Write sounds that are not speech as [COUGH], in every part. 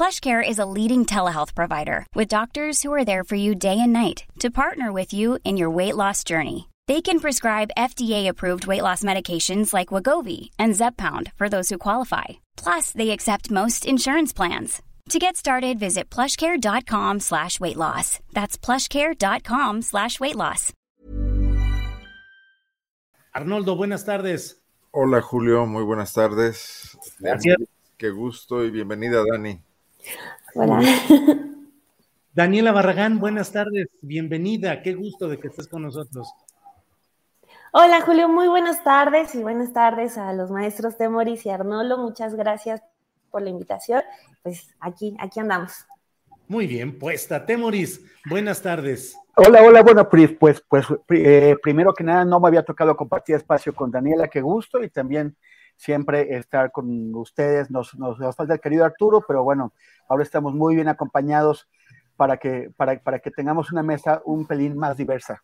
PlushCare is a leading telehealth provider with doctors who are there for you day and night to partner with you in your weight loss journey. They can prescribe FDA-approved weight loss medications like Wagovi and Zepbound for those who qualify. Plus, they accept most insurance plans. To get started, visit plushcare.com slash weight loss. That's plushcare.com slash weight loss. Arnoldo, buenas tardes. Hola Julio, muy buenas tardes. Gracias. Qué gusto y bienvenida Dani. Hola. [LAUGHS] Daniela Barragán, buenas tardes. Bienvenida. Qué gusto de que estés con nosotros. Hola Julio, muy buenas tardes y buenas tardes a los maestros Temoris y Arnolo. Muchas gracias por la invitación. Pues aquí, aquí andamos. Muy bien, puesta. Temoris, buenas tardes. Hola, hola, bueno, pues, pues, pues eh, primero que nada no me había tocado compartir espacio con Daniela, qué gusto, y también siempre estar con ustedes. Nos, nos, nos falta el querido Arturo, pero bueno, ahora estamos muy bien acompañados para que, para, para que tengamos una mesa un pelín más diversa.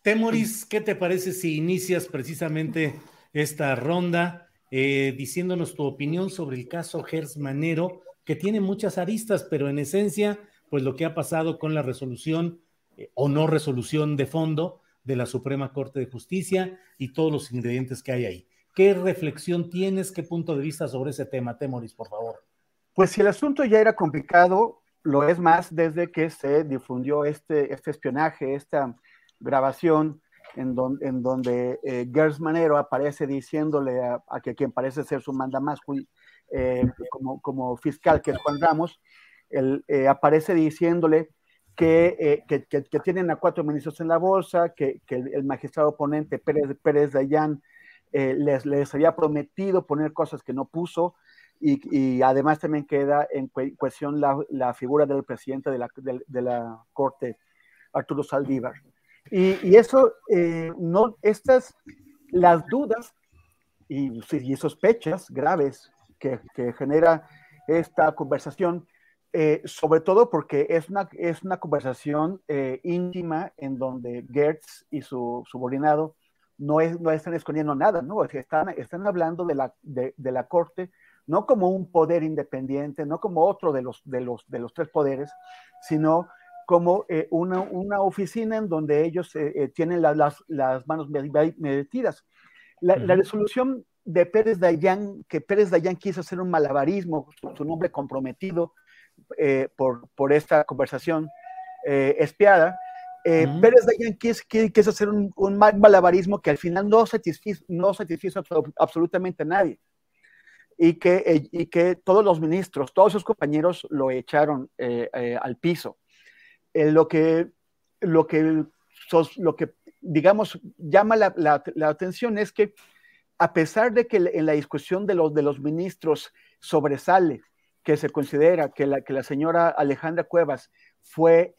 Temoris, ¿qué te parece si inicias precisamente esta ronda eh, diciéndonos tu opinión sobre el caso Gers Manero, que tiene muchas aristas, pero en esencia, pues lo que ha pasado con la resolución eh, o no resolución de fondo de la Suprema Corte de Justicia y todos los ingredientes que hay ahí. ¿Qué reflexión tienes, qué punto de vista sobre ese tema, Temoris, por favor? Pues si el asunto ya era complicado, lo es más desde que se difundió este, este espionaje, esta grabación en, don, en donde eh, Gers Manero aparece diciéndole a, a, que quien parece ser su mandamás eh, como, como fiscal, que es Juan Ramos, él, eh, aparece diciéndole que, que, que, tienen a cuatro ministros en la bolsa, que, el, el, magistrado oponente Pérez, Pérez Dayan les, les había prometido poner cosas que no puso, y, y, además también queda en cuestión la, la figura del presidente de la, de, de la Corte, Arturo Saldívar. Y, y eso, eh, no, estas, las dudas y, y sospechas graves que, que, genera esta conversación, eh, sobre todo porque es una, es una conversación eh, íntima en donde Gertz y su subordinado no, es, no están escondiendo nada, ¿no? Están, están hablando de la, de, de la Corte no como un poder independiente, no como otro de los, de los, de los tres poderes, sino como eh, una, una, oficina en donde ellos eh, eh, tienen la, las, las, manos metidas. La, uh -huh. la, resolución de Pérez Dayan, que Pérez Dayan quiso hacer un malabarismo, su, su nombre comprometido por, por, esta conversación espiada, uh -huh. Pérez Dayan quiso, quiso hacer un, un, malabarismo que al final no satisfizo, no satisfizo absolutamente a nadie y que, y que todos los ministros, todos sus compañeros lo echaron eh, eh, al piso. Eh, lo, que, lo, que, sos, lo que, digamos, llama la, la, la, atención es que a pesar de que en la discusión de los, de los ministros sobresale que se considera que la, que la señora Alejandra Cuevas fue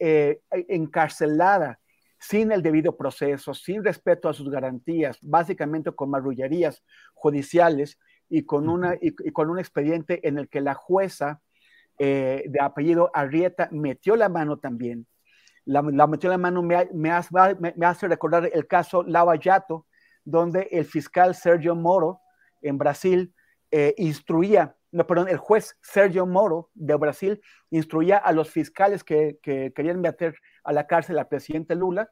encarcelada sin el debido proceso, sin respeto a sus garantías, básicamente con marrullerías judiciales, y con, una, y, y con un expediente en el que la jueza eh, de apellido Arrieta metió la mano también. La, la metió la mano, me, me, hace, me, me, hace recordar el caso Lava Jato, donde el fiscal Sergio Moro en Brasil eh, instruía, no, perdón, el juez Sergio Moro de Brasil instruía a los fiscales que, que querían meter a la cárcel al presidente Lula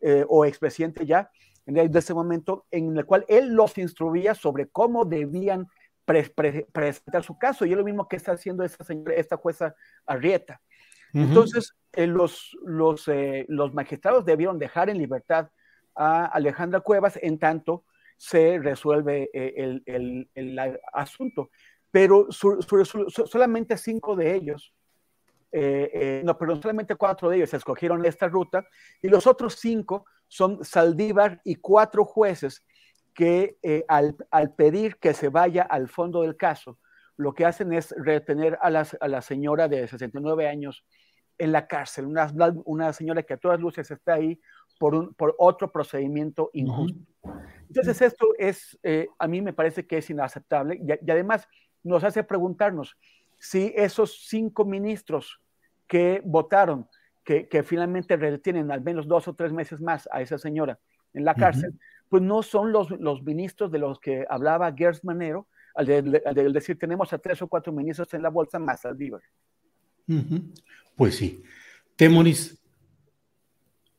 eh, o expresidente ya, de ese momento en el cual él los instruía sobre cómo debían pre pre presentar su caso, y es lo mismo que está haciendo esta, señora, esta jueza Arrieta. Uh -huh. Entonces, eh, los, los, eh, los magistrados debieron dejar en libertad a Alejandra Cuevas, en tanto se resuelve el, el, asunto. Pero solamente cinco de ellos eh, eh, no, pero solamente cuatro de ellos escogieron esta ruta y los otros cinco son Saldívar y cuatro jueces que eh, al, pedir que se vaya al fondo del caso, lo que hacen es retener a, a la señora de 69 años en la cárcel, una, una, señora que a todas luces está ahí por, un, por otro procedimiento injusto. Entonces esto es, a mí me parece que es inaceptable y además nos hace preguntarnos, si esos cinco ministros que votaron, que, finalmente retienen al menos dos o tres meses más a esa señora en la cárcel, pues no son los, los ministros de los que hablaba Gers Manero, al, decir tenemos a tres o cuatro ministros en la bolsa más al Pues sí. Temoris.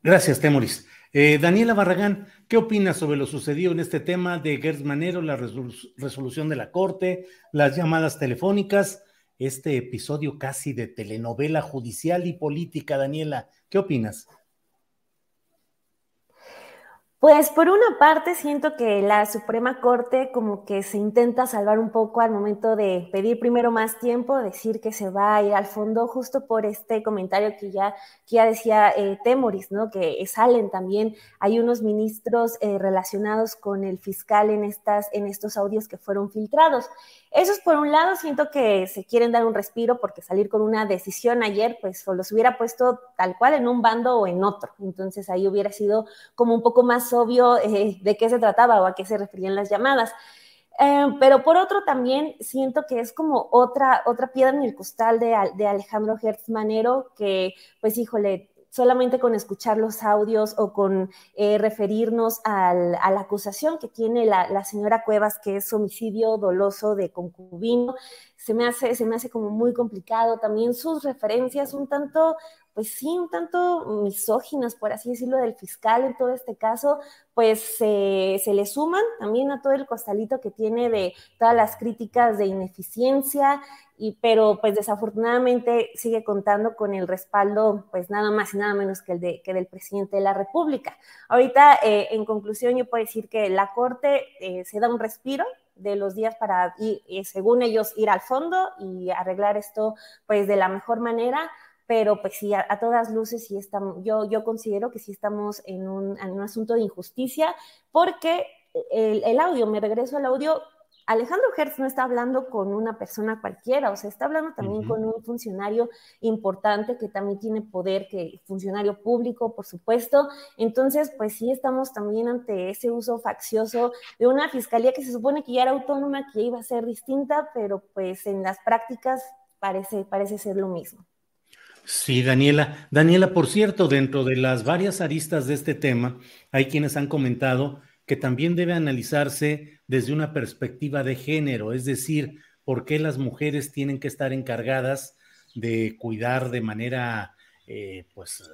Gracias, Temoris. Eh, Daniela Barragán, ¿qué opinas sobre lo sucedido en este tema de Gers Manero, la resolución de la Corte, las llamadas telefónicas? este episodio casi de telenovela judicial y política, Daniela. ¿Qué opinas? Pues por una parte siento que la Suprema Corte como que se intenta salvar un poco al momento de pedir primero más tiempo, decir que se va a ir al fondo justo por este comentario que ya, que ya decía eh, Temoris, ¿no? Que salen también, hay unos ministros eh, relacionados con el fiscal en, estas, en estos audios que fueron filtrados. Eso es por un lado, siento que se quieren dar un respiro porque salir con una decisión ayer, pues o los hubiera puesto tal cual en un bando o en otro. Entonces ahí hubiera sido como un poco más obvio eh, de qué se trataba o a qué se referían las llamadas. Eh, pero por otro también siento que es como otra, otra piedra en el costal de, de Alejandro Hertz Manero, que pues híjole, solamente con escuchar los audios o con eh, referirnos a la acusación que tiene la, señora Cuevas, que es homicidio doloso de concubino, se me hace, se me hace como muy complicado. También sus referencias un tanto pues sí, un tanto misóginas, por así decirlo, del fiscal en todo este caso, pues se le suman también a todo el costalito que tiene de todas las críticas de ineficiencia, y, pero pues desafortunadamente sigue contando con el respaldo, pues nada más y nada menos que el de, que del presidente de la República. Ahorita, eh, en conclusión, yo puedo decir que la Corte eh, se da un respiro, de los días para, y, según ellos, ir al fondo y arreglar esto pues de la mejor manera, pero pues sí, a, todas luces sí estamos, yo, yo considero que sí estamos en un, en un asunto de injusticia, porque el, el, audio, me regreso al audio, Alejandro Hertz no está hablando con una persona cualquiera, o sea, está hablando también con un funcionario importante que también tiene poder, que funcionario público, por supuesto. Entonces, pues sí estamos también ante ese uso faccioso de una fiscalía que se supone que ya era autónoma, que iba a ser distinta, pero pues en las prácticas parece, parece ser lo mismo. Sí, Daniela. Daniela, por cierto, dentro de las varias aristas de este tema, hay quienes han comentado que también debe analizarse desde una perspectiva de género, es decir, por qué las mujeres tienen que estar encargadas de cuidar de manera, eh, pues,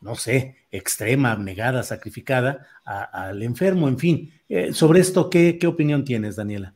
no sé, extrema, negada, sacrificada al enfermo, en fin. Eh, sobre esto, ¿qué, ¿qué opinión tienes, Daniela?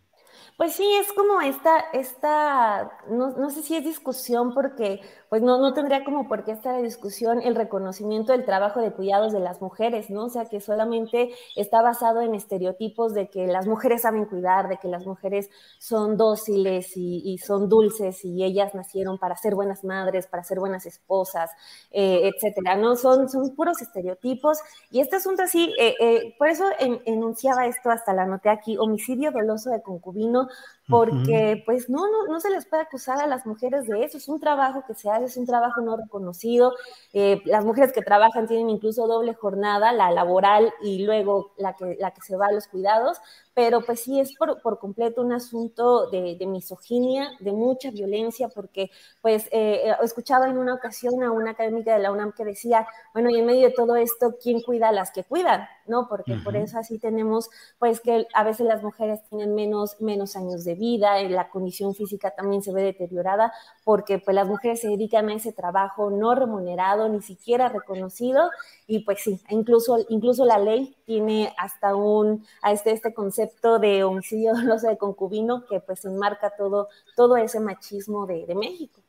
Pues sí, es como esta, esta no, no, sé si es discusión porque pues no, no tendría como por qué estar en discusión el reconocimiento del trabajo de cuidados de las mujeres, ¿no? O sea, que solamente está basado en estereotipos de que las mujeres saben cuidar, de que las mujeres son dóciles y, son dulces y ellas nacieron para ser buenas madres, para ser buenas esposas, eh, etcétera, ¿no? Son, son puros estereotipos y este asunto así, eh, eh, por eso enunciaba esto, hasta la anoté aquí, homicidio doloso de concubino, porque pues no, no, no se les puede acusar a las mujeres de eso, es un trabajo que se hace es un trabajo no reconocido. Eh, las mujeres que trabajan tienen incluso doble jornada, la laboral y luego la que, la que se va a los cuidados, pero pues sí es por, por completo un asunto de, de, misoginia, de mucha violencia, porque pues eh, he escuchado en una ocasión a una académica de la UNAM que decía, bueno, y en medio de todo esto, ¿quién cuida a las que cuidan? ¿No? Porque por eso así tenemos pues que a veces las mujeres tienen menos, menos años de vida, eh, la condición física también se ve deteriorada, porque pues las mujeres se dedican a ese trabajo no remunerado, ni siquiera reconocido, y pues sí, incluso, incluso la ley tiene hasta un, a este, este concepto de homicidio [LAUGHS] doloso de concubino que pues enmarca todo, todo ese machismo de, de México.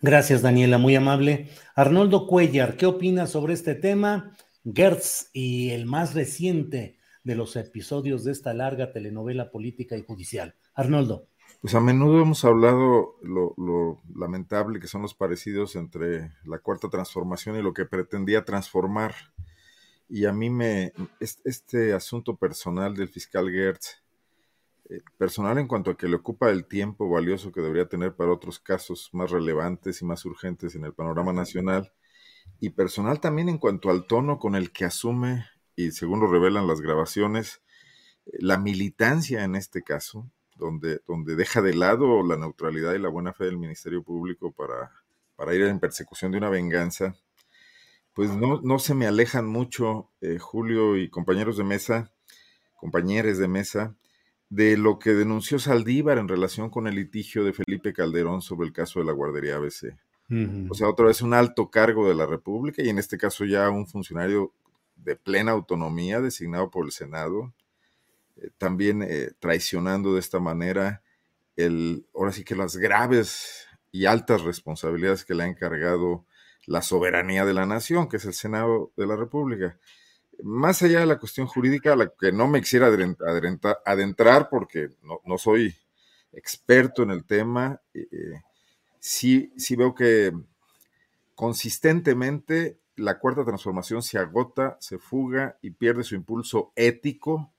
Gracias, Daniela, muy amable. Arnoldo Cuellar, ¿qué opinas sobre este tema? Gertz y el más reciente de los episodios de esta larga telenovela política y judicial. Arnoldo. Pues a menudo hemos hablado lo, lamentable que son los parecidos entre la cuarta transformación y lo que pretendía transformar. Y a mí me, este, asunto personal del fiscal Gertz, eh, personal en cuanto a que le ocupa el tiempo valioso que debería tener para otros casos más relevantes y más urgentes en el panorama nacional, y personal también en cuanto al tono con el que asume, y según lo revelan las grabaciones, eh, la militancia en este caso, donde, donde deja de lado la neutralidad y la buena fe del Ministerio Público para, para ir en persecución de una venganza, pues no, no se me alejan mucho, eh, Julio y compañeros de mesa, compañeros de mesa, de lo que denunció Saldívar en relación con el litigio de Felipe Calderón sobre el caso de la guardería ABC. O sea, otra vez un alto cargo de la República y en este caso ya un funcionario de plena autonomía designado por el Senado, eh, también eh, traicionando de esta manera el, ahora sí que las graves y altas responsabilidades que le ha encargado la soberanía de la nación, que es el Senado de la República. Más allá de la cuestión jurídica, a la que no me quisiera adentrar porque no, soy experto en el tema, eh, sí, sí veo que consistentemente la cuarta transformación se agota, se fuga y pierde su impulso ético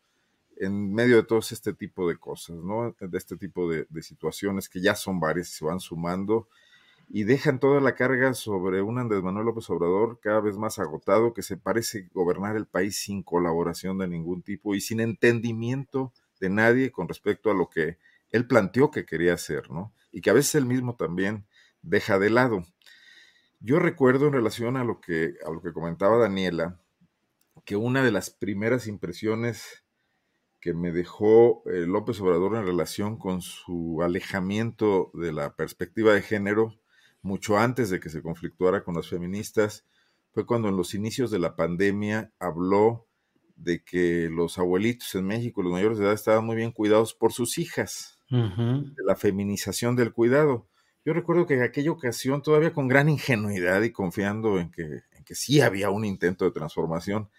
en medio de todo este tipo de cosas, ¿no? De este tipo de, situaciones que ya son varias y se van sumando y dejan toda la carga sobre un Andrés Manuel López Obrador cada vez más agotado, que se parece gobernar el país sin colaboración de ningún tipo y sin entendimiento de nadie con respecto a lo que él planteó que quería hacer, ¿no? Y que a veces él mismo también deja de lado. Yo recuerdo en relación a lo que, a lo que comentaba Daniela, que una de las primeras impresiones que me dejó eh, López Obrador en relación con su alejamiento de la perspectiva de género, mucho antes de que se conflictuara con las feministas, fue cuando en los inicios de la pandemia habló de que los abuelitos en México, los mayores de edad, estaban muy bien cuidados por sus hijas, de la feminización del cuidado. Yo recuerdo que en aquella ocasión, todavía con gran ingenuidad y confiando en que, en que sí había un intento de transformación,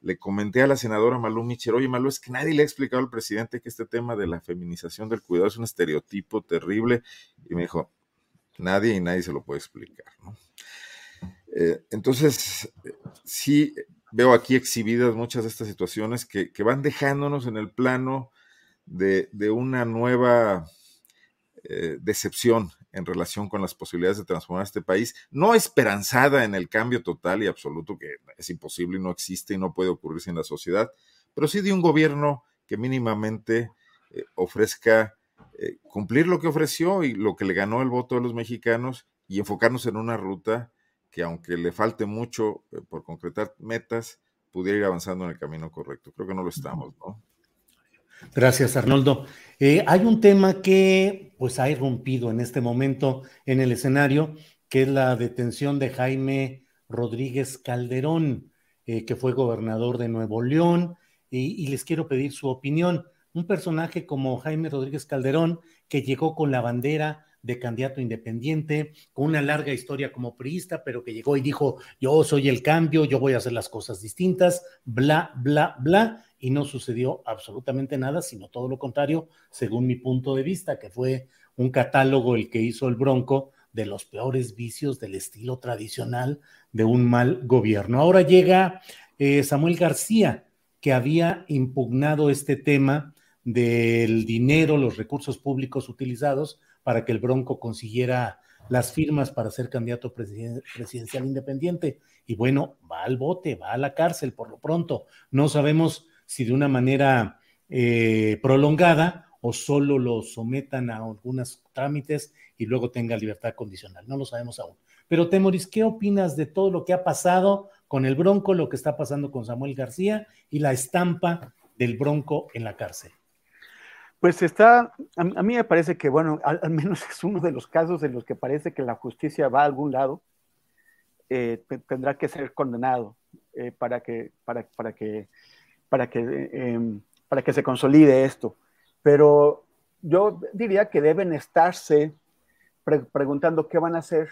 le comenté a la senadora Malú Micher, oye Malú, es que nadie le ha explicado al presidente que este tema de la feminización del cuidado es un estereotipo terrible. Y me dijo, nadie y nadie se lo puede explicar. Eh, entonces, sí veo aquí exhibidas muchas de estas situaciones que, van dejándonos en el plano de, una nueva eh, decepción en relación con las posibilidades de transformar este país, no esperanzada en el cambio total y absoluto que es imposible y no existe y no puede ocurrirse en la sociedad, pero sí de un gobierno que mínimamente eh, ofrezca eh, cumplir lo que ofreció y lo que le ganó el voto de los mexicanos y enfocarnos en una ruta que aunque le falte mucho eh, por concretar metas, pudiera ir avanzando en el camino correcto. Creo que no lo estamos, ¿no? Gracias, Arnoldo. Eh, hay un tema que pues ha irrumpido en este momento en el escenario, que es la detención de Jaime Rodríguez Calderón, eh, que fue gobernador de Nuevo León, y, les quiero pedir su opinión. Un personaje como Jaime Rodríguez Calderón, que llegó con la bandera de candidato independiente, con una larga historia como priista, pero que llegó y dijo, yo soy el cambio, yo voy a hacer las cosas distintas, bla, bla, bla, y no sucedió absolutamente nada, sino todo lo contrario, según mi punto de vista, que fue un catálogo el que hizo el Bronco de los peores vicios del estilo tradicional de un mal gobierno. Ahora llega eh, Samuel García, que había impugnado este tema del dinero, los recursos públicos utilizados para que el Bronco consiguiera las firmas para ser candidato presidencial independiente. Y bueno, va al bote, va a la cárcel por lo pronto. No sabemos si de una manera eh, prolongada o solo lo sometan a algunos trámites y luego tenga libertad condicional. No lo sabemos aún. Pero Temoris, ¿qué opinas de todo lo que ha pasado con el Bronco, lo que está pasando con Samuel García y la estampa del Bronco en la cárcel? Pues está, a, mí me parece que, bueno, al, menos es uno de los casos en los que parece que la justicia va a algún lado, eh, tendrá que ser condenado eh, para, que, para, para que para que, em, para que se consolide esto. Pero yo diría que deben estarse preguntando qué van a hacer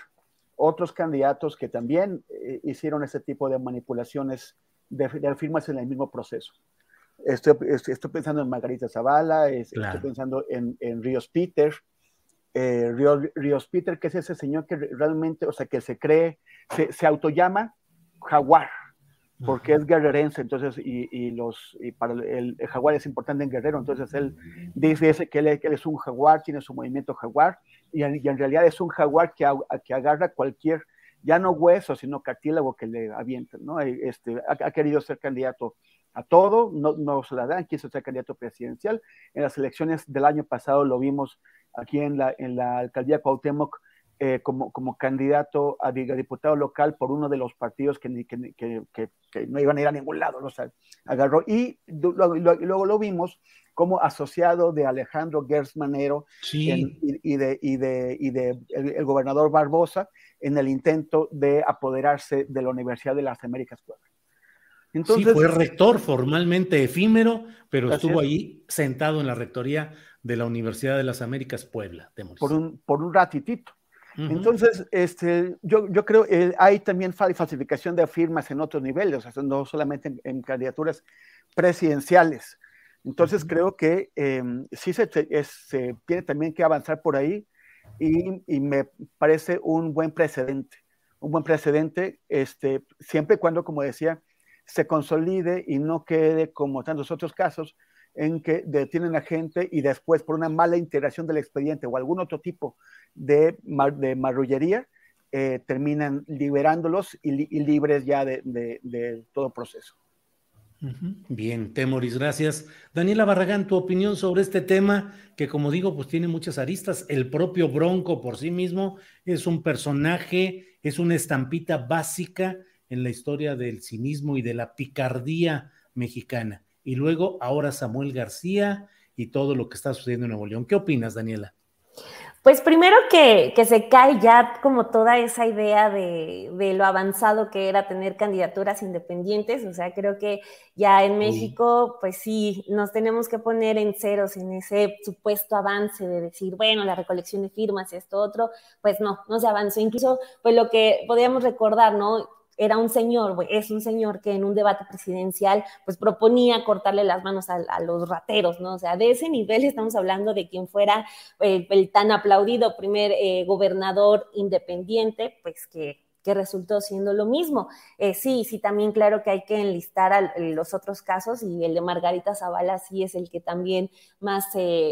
otros candidatos que también eh, hicieron ese tipo de manipulaciones de, firmas en el mismo proceso. Estoy, estoy, pensando en Margarita Zavala, estoy pensando en, en Ríos Peter, eh, Ríos, Peter, que es ese señor que realmente, o sea, que se cree, se, se autollama jaguar, porque es guerrerense, entonces, y, y los, y para el, jaguar es importante en guerrero, entonces él dice que él, que él, es un jaguar, tiene su movimiento jaguar, y, y en realidad es un jaguar que, que agarra cualquier, ya no hueso, sino cartílago que le avienta, ¿no? Este, ha, querido ser candidato a todo, no, no se la dan, quiso ser candidato presidencial. En las elecciones del año pasado lo vimos aquí en la, en la alcaldía Cuauhtémoc eh, como, como candidato a, diputado local por uno de los partidos que, que, que, que no iban a ir a ningún lado, ¿no? agarró y luego lo vimos como asociado de Alejandro Gersmanero y, y, de, y de, y de el, gobernador Barbosa en el intento de apoderarse de la Universidad de las Américas Puebla. Entonces, sí, fue rector formalmente efímero, pero estuvo ahí sentado en la rectoría de la Universidad de las Américas Puebla. Por un, por un ratitito. Entonces, este, yo, yo creo que hay también falsificación de firmas en otros niveles, o sea, no solamente en, candidaturas presidenciales. Entonces, creo que em, sí se, se, tiene también que avanzar por ahí y, y, me parece un buen precedente, un buen precedente, este, siempre y cuando, como decía, se consolide y no quede como tantos otros casos en que detienen a gente y después por una mala integración del expediente o algún otro tipo de, de marrullería, eh, terminan liberándolos y, libres ya de, todo proceso. Bien, Temoris, gracias. Daniela Barragán, tu opinión sobre este tema que como digo, pues tiene muchas aristas. El propio Bronco por sí mismo es un personaje, es una estampita básica en la historia del cinismo y de la picardía mexicana y luego ahora Samuel García y todo lo que está sucediendo en Nuevo León. ¿Qué opinas, Daniela? Pues primero que, se cae ya como toda esa idea de, lo avanzado que era tener candidaturas independientes, o sea, creo que ya en México, pues sí, nos tenemos que poner en ceros en ese supuesto avance de decir, bueno, la recolección de firmas, esto otro, pues no, no se avanzó. Incluso, pues lo que podríamos recordar, ¿no? Era un señor, es un señor que en un debate presidencial pues proponía cortarle las manos a, los rateros, ¿no? O sea, de ese nivel estamos hablando de quien fuera eh, el tan aplaudido primer eh, gobernador independiente, pues que que resultó siendo lo mismo. Eh, sí, sí, también claro que hay que enlistar los otros casos y el de Margarita Zavala sí es el que también más,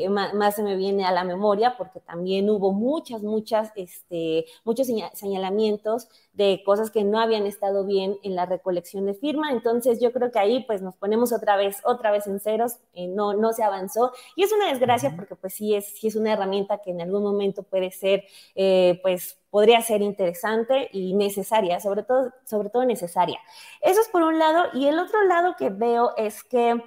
más, se me viene a la memoria porque también hubo muchas, muchas, este, muchos señalamientos de cosas que no habían estado bien en la recolección de firma. Entonces yo creo que ahí pues nos ponemos otra vez, otra vez en ceros, eh, no, no se avanzó y es una desgracia porque pues sí es, sí es una herramienta que en algún momento puede ser eh, pues podría ser interesante y necesaria, sobre todo, sobre todo necesaria. Eso es por un lado. Y el otro lado que veo es que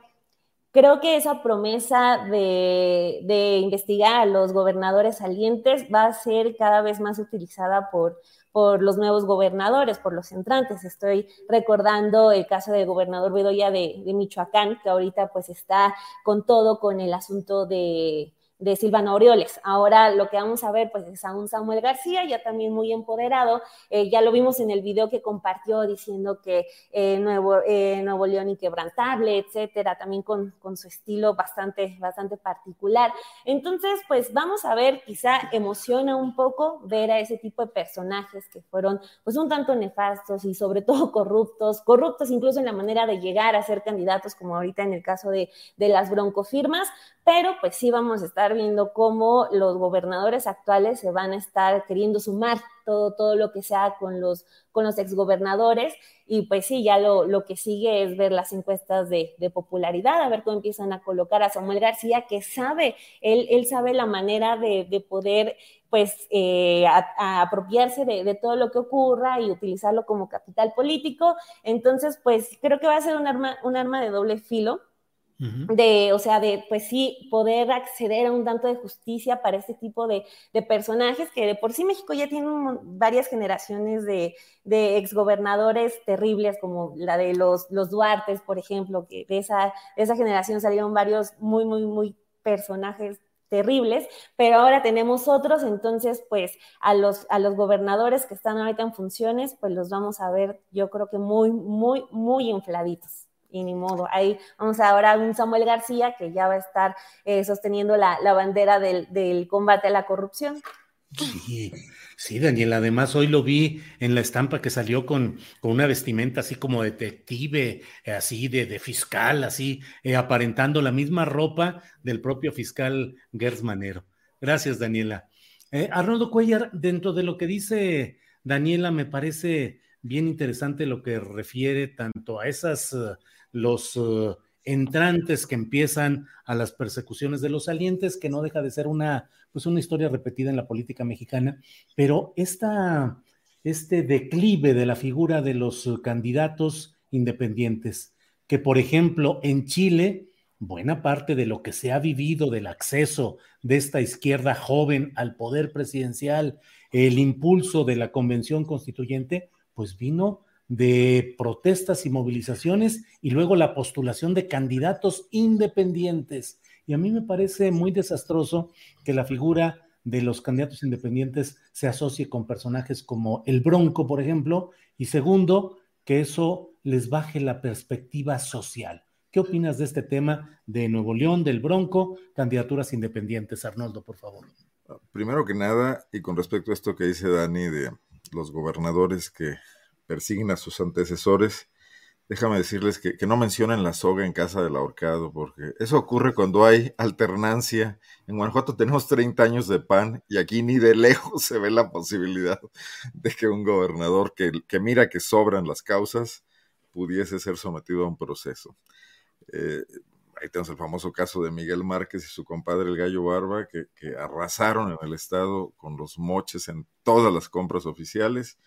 creo que esa promesa de, investigar a los gobernadores salientes va a ser cada vez más utilizada por, por los nuevos gobernadores, por los entrantes. Estoy recordando el caso del gobernador Bedoya de, de Michoacán, que ahorita pues está con todo con el asunto de de Silvano Orioles. Ahora lo que vamos a ver pues es a un Samuel García ya también muy empoderado. Eh, ya lo vimos en el video que compartió diciendo que eh, Nuevo, eh, Nuevo León inquebrantable, etcétera, también con, con, su estilo bastante, bastante particular. Entonces, pues vamos a ver, quizá emociona un poco ver a ese tipo de personajes que fueron pues un tanto nefastos y sobre [LAUGHS] todo corruptos, corruptos incluso en la manera de llegar a ser candidatos, como ahorita en el caso de, de las broncofirmas, pero pues sí vamos a estar viendo cómo los gobernadores actuales se van a estar queriendo sumar todo, todo lo que sea con los, con los exgobernadores. Y pues sí, ya lo, lo que sigue es ver las encuestas de, popularidad, a ver cómo empiezan a colocar a Samuel García, que sabe, él, él sabe la manera de, poder pues eh, apropiarse de, de, todo lo que ocurra y utilizarlo como capital político. Entonces, pues creo que va a ser un arma, un arma de doble filo de, o sea, de, pues sí, poder acceder a un tanto de justicia para este tipo de, personajes que de por sí México ya tiene varias generaciones de, de, exgobernadores terribles, como la de los, los Duartes, por ejemplo, que de esa, de esa generación salieron varios muy, muy, muy personajes terribles, pero ahora tenemos otros, entonces pues a los, a los gobernadores que están ahorita en funciones, pues los vamos a ver yo creo que muy, muy, muy infladitos. Y ni modo. Ahí vamos ahora a un Samuel García que ya va a estar eh, sosteniendo la, bandera del, del, combate a la corrupción. Sí, sí, Daniel. Además, hoy lo vi en la estampa que salió con, con una vestimenta así como detective, eh, así de, de, fiscal, así, eh, aparentando la misma ropa del propio fiscal Gers Manero. Gracias, Daniela. Arnoldo Cuellar, dentro de lo que dice Daniela, me parece bien interesante lo que refiere tanto a esas los eh, entrantes que empiezan a las persecuciones de los salientes, que no deja de ser una, pues una historia repetida en la política mexicana, pero esta, este declive de la figura de los candidatos independientes, que por ejemplo en Chile, buena parte de lo que se ha vivido del acceso de esta izquierda joven al poder presidencial, el impulso de la convención constituyente, pues vino de protestas y movilizaciones y luego la postulación de candidatos independientes. Y a mí me parece muy desastroso que la figura de los candidatos independientes se asocie con personajes como el Bronco, por ejemplo, y segundo, que eso les baje la perspectiva social. ¿Qué opinas de este tema de Nuevo León, del Bronco, candidaturas independientes? Arnoldo, por favor. Primero que nada, y con respecto a esto que dice Dani de los gobernadores que persiguen a sus antecesores, déjame decirles que, no mencionen la soga en casa del ahorcado, porque eso ocurre cuando hay alternancia. En Guanajuato tenemos 30 años de PAN y aquí ni de lejos se ve la posibilidad de que un gobernador que, que mira que sobran las causas pudiese ser sometido a un proceso. Eh, ahí tenemos el famoso caso de Miguel Márquez y su compadre el Gallo Barba, que, que arrasaron en el Estado con los moches en todas las compras oficiales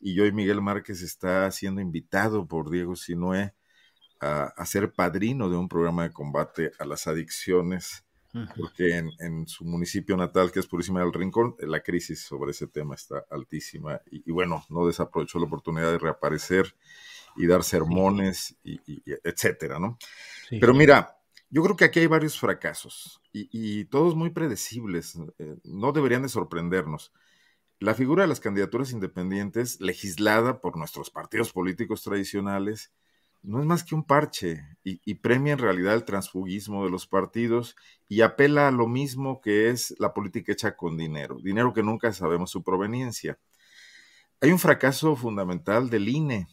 y hoy Miguel Márquez está siendo invitado por Diego Sinué a, ser padrino de un programa de combate a las adicciones, porque en, su municipio natal, que es Purísima del Rincón, la crisis sobre ese tema está altísima y, bueno, no desaprovechó la oportunidad de reaparecer y dar sermones, y, etcétera, ¿no? Pero mira, yo creo que aquí hay varios fracasos y, todos muy predecibles, eh, no deberían de sorprendernos. La figura de las candidaturas independientes, legislada por nuestros partidos políticos tradicionales, no es más que un parche y, premia en realidad el transfugismo de los partidos y apela a lo mismo que es la política hecha con dinero, dinero que nunca sabemos su proveniencia. Hay un fracaso fundamental del INE,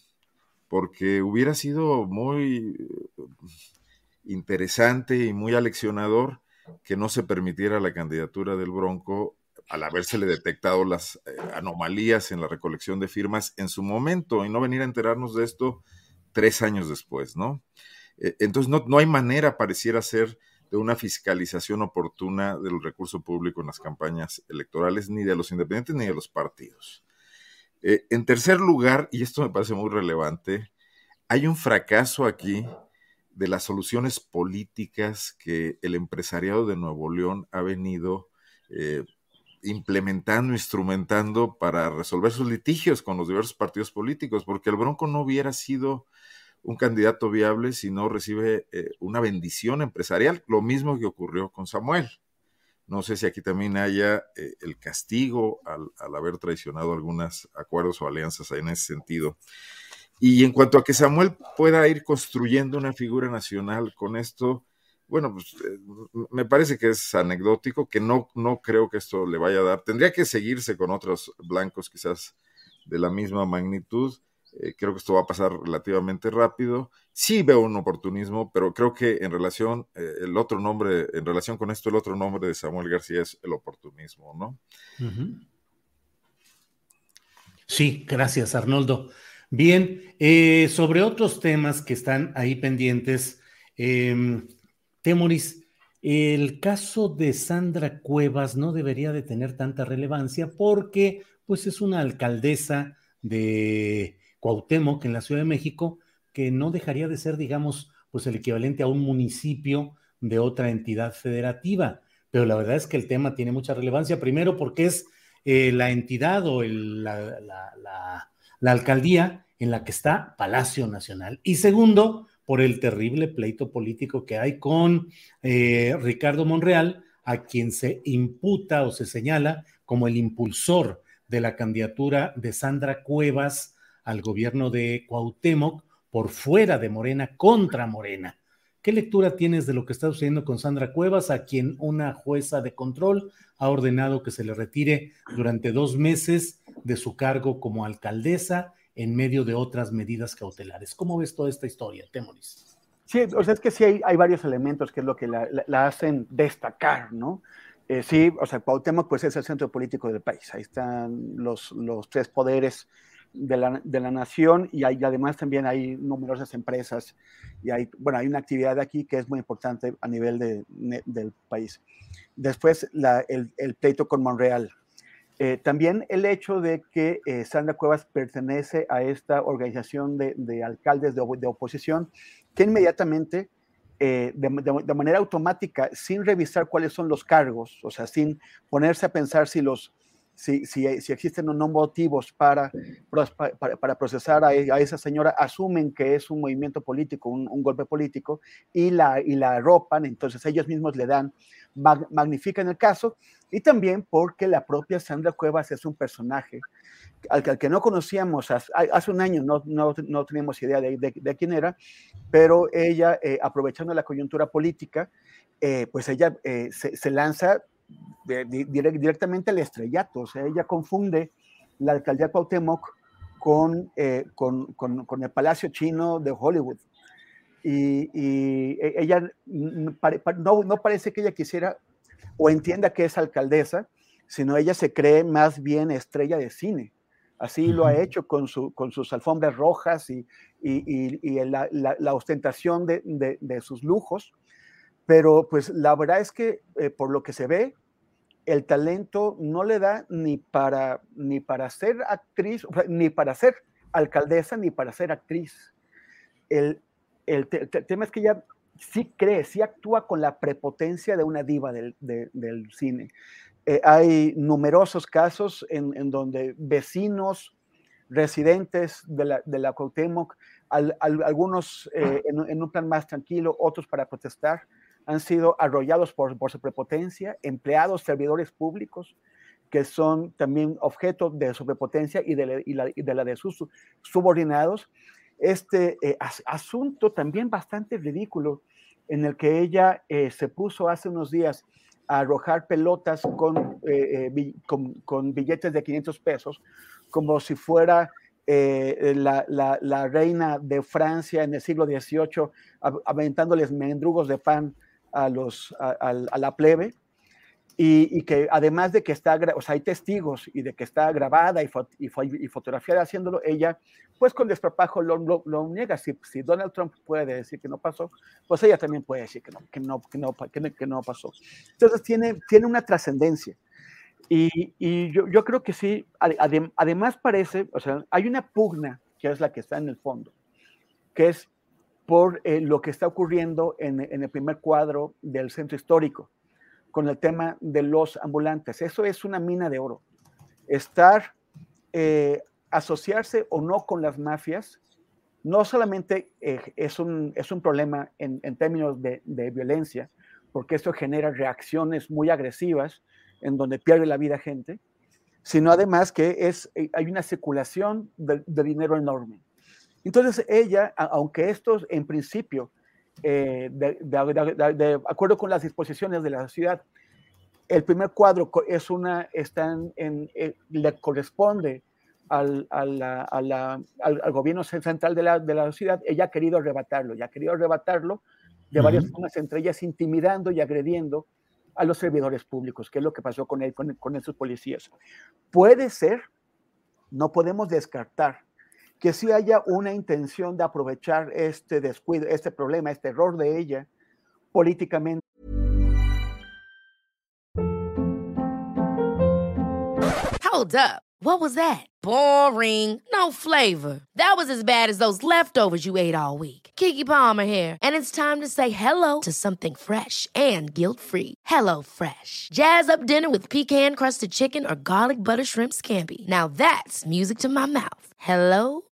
porque hubiera sido muy eh, interesante y muy aleccionador que no se permitiera la candidatura del Bronco al habérsele detectado las eh, anomalías en la recolección de firmas en su momento y no venir a enterarnos de esto tres años después, ¿no? Eh, entonces no, no hay manera, pareciera ser, de una fiscalización oportuna del recurso público en las campañas electorales, ni de los independientes ni de los partidos. Eh, en tercer lugar, y esto me parece muy relevante, hay un fracaso aquí de las soluciones políticas que el empresariado de Nuevo León ha venido implementando, instrumentando para resolver sus litigios con los diversos partidos políticos, porque el Bronco no hubiera sido un candidato viable si no recibe eh, una bendición empresarial, lo mismo que ocurrió con Samuel. No sé si aquí también haya eh, el castigo al, al, haber traicionado algunos acuerdos o alianzas en ese sentido. Y en cuanto a que Samuel pueda ir construyendo una figura nacional con esto, bueno, pues eh, me parece que es anecdótico, que no, no creo que esto le vaya a dar. Tendría que seguirse con otros blancos quizás de la misma magnitud. Eh, creo que esto va a pasar relativamente rápido. Sí veo un oportunismo, pero creo que en relación, eh, el otro nombre, en relación con esto, el otro nombre de Samuel García es el oportunismo, ¿no? Sí, gracias, Arnoldo. Bien, sobre otros temas que están ahí pendientes, eh, Temoris, el caso de Sandra Cuevas no debería de tener tanta relevancia porque pues es una alcaldesa de Cuauhtémoc en la Ciudad de México que no dejaría de ser, digamos, pues el equivalente a un municipio de otra entidad federativa. Pero la verdad es que el tema tiene mucha relevancia, primero porque es eh, la entidad o la, la alcaldía en la que está Palacio Nacional. Y segundo, por el terrible pleito político que hay con eh, Ricardo Monreal, a quien se imputa o se señala como el impulsor de la candidatura de Sandra Cuevas al gobierno de Cuauhtémoc por fuera de Morena contra Morena. ¿Qué lectura tienes de lo que está sucediendo con Sandra Cuevas, a quien una jueza de control ha ordenado que se le retire durante dos meses de su cargo como alcaldesa en medio de otras medidas cautelares? ¿Cómo ves toda esta historia, Temoris? Sí, o sea, es que sí hay, varios elementos que es lo que la, hacen destacar, ¿no? Eh, sí, o sea, Cuauhtémoc pues es el centro político del país. Ahí están los, los tres poderes de la, de la, nación y, hay, además también hay numerosas empresas y hay, bueno, hay una actividad aquí que es muy importante a nivel de, del país. Después el, el, pleito con Monreal. Eh, también el hecho de que eh, Sandra Cuevas pertenece a esta organización de, de alcaldes de, de, oposición que inmediatamente, eh, de, manera automática, sin revisar cuáles son los cargos, o sea, sin ponerse a pensar si los si, si, existen o no motivos para, para, procesar a, esa señora, asumen que es un movimiento político, un, golpe político, y la, y la arropan, entonces ellos mismos le dan, magnifican el caso, y también porque la propia Sandra Cuevas es un personaje al, que no conocíamos hace, un año, no, no, no teníamos idea de, de, quién era, pero ella, eh, aprovechando la coyuntura política, eh, pues ella eh, se, se, lanza directamente al estrellato. O sea, ella confunde la alcaldía Cuauhtémoc con, eh, con, con, con, el Palacio Chino de Hollywood. Y, y e, ella no, no parece que ella quisiera o entienda que es alcaldesa, sino ella se cree más bien estrella de cine. Así lo ha hecho con, su, con sus alfombras rojas y, y, y la, la, ostentación de, de, de, sus lujos. Pero pues la verdad es que eh, por lo que se ve, el talento no le da ni para, ni para ser actriz, ni para ser alcaldesa, ni para ser actriz. El, el, tema es que ella sí cree, sí actúa con la prepotencia de una diva del, cine. Eh, hay numerosos casos en, donde vecinos, residentes de la, de la Cuauhtémoc, algunos eh, en, en, un plan más tranquilo, otros para protestar, han sido arrollados por, por su prepotencia, empleados, servidores públicos, que son también objeto de su prepotencia y de la, y de, la de, sus subordinados. Este eh, asunto también bastante ridículo en el que ella eh, se puso hace unos días a arrojar pelotas con, eh, con, con, billetes de 500 pesos, como si fuera la, la, la, reina de Francia en el siglo XVIII, aventándoles mendrugos de pan a, los, a, la plebe y, que además de que está, o sea, hay testigos y de que está grabada y, y, fotografiada haciéndolo, ella, pues con despapajo lo, lo, niega. Si, si, Donald Trump puede decir que no pasó, pues ella también puede decir que no, que no, que no, que no, pasó. Entonces tiene, tiene una trascendencia. Y, y yo, yo, creo que sí, además parece, o sea, hay una pugna que es la que está en el fondo, que es por eh, lo que está ocurriendo en, el primer cuadro del centro histórico con el tema de los ambulantes. Eso es una mina de oro. Estar, eh, asociarse o no con las mafias, no solamente eh, es, un, es un problema en, términos de, violencia, porque esto genera reacciones muy agresivas en donde pierde la vida gente, sino además que es, hay una circulación de dinero enorme. Entonces ella, aunque esto en principio, eh, de, acuerdo con las disposiciones de la ciudad, el primer cuadro es una, están en, eh, le corresponde al, al, gobierno central de la, de la, ciudad, ella ha querido arrebatarlo, ya ha querido arrebatarlo de varias formas, entre ellas intimidando y agrediendo a los servidores públicos, que es lo que pasó con él, con, con esos policías. Puede ser, no podemos descartar que sí haya una intención de aprovechar este descuido, este problema, este error de ella políticamente. Hold up. What was that? Boring. No flavor. That was as bad as those leftovers you ate all week. Kiki Palmer here, and it's time to say hello to something fresh and guilt-free. Hello Fresh. Jazz up dinner with pecan-crusted chicken or garlic butter shrimp scampi. Now that's music to my mouth. Hello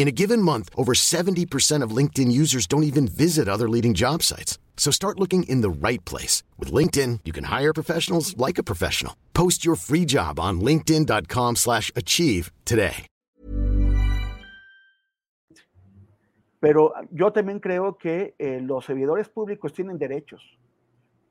In a given month, over 70% of LinkedIn users don't even visit other leading job sites. So start looking in the right place. With LinkedIn, you can hire professionals like a professional. Post your free job on linkedin.com slash achieve today. Pero yo también creo que eh, los servidores públicos tienen derechos.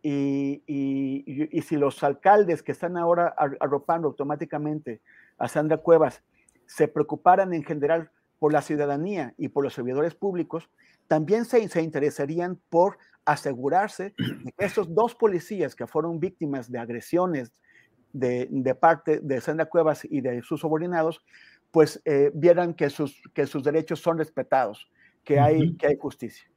Y, y, y, si los alcaldes que están ahora arropando automáticamente a Sandra Cuevas se preocuparan en general por la ciudadanía y por los servidores públicos, también se, se interesarían por asegurarse [CLEARS THROAT] de que esos dos policías que fueron víctimas de agresiones de, de parte de Sandra Cuevas y de sus subordinados, pues eh, vieran que sus, que sus derechos son respetados, que hay, que hay justicia.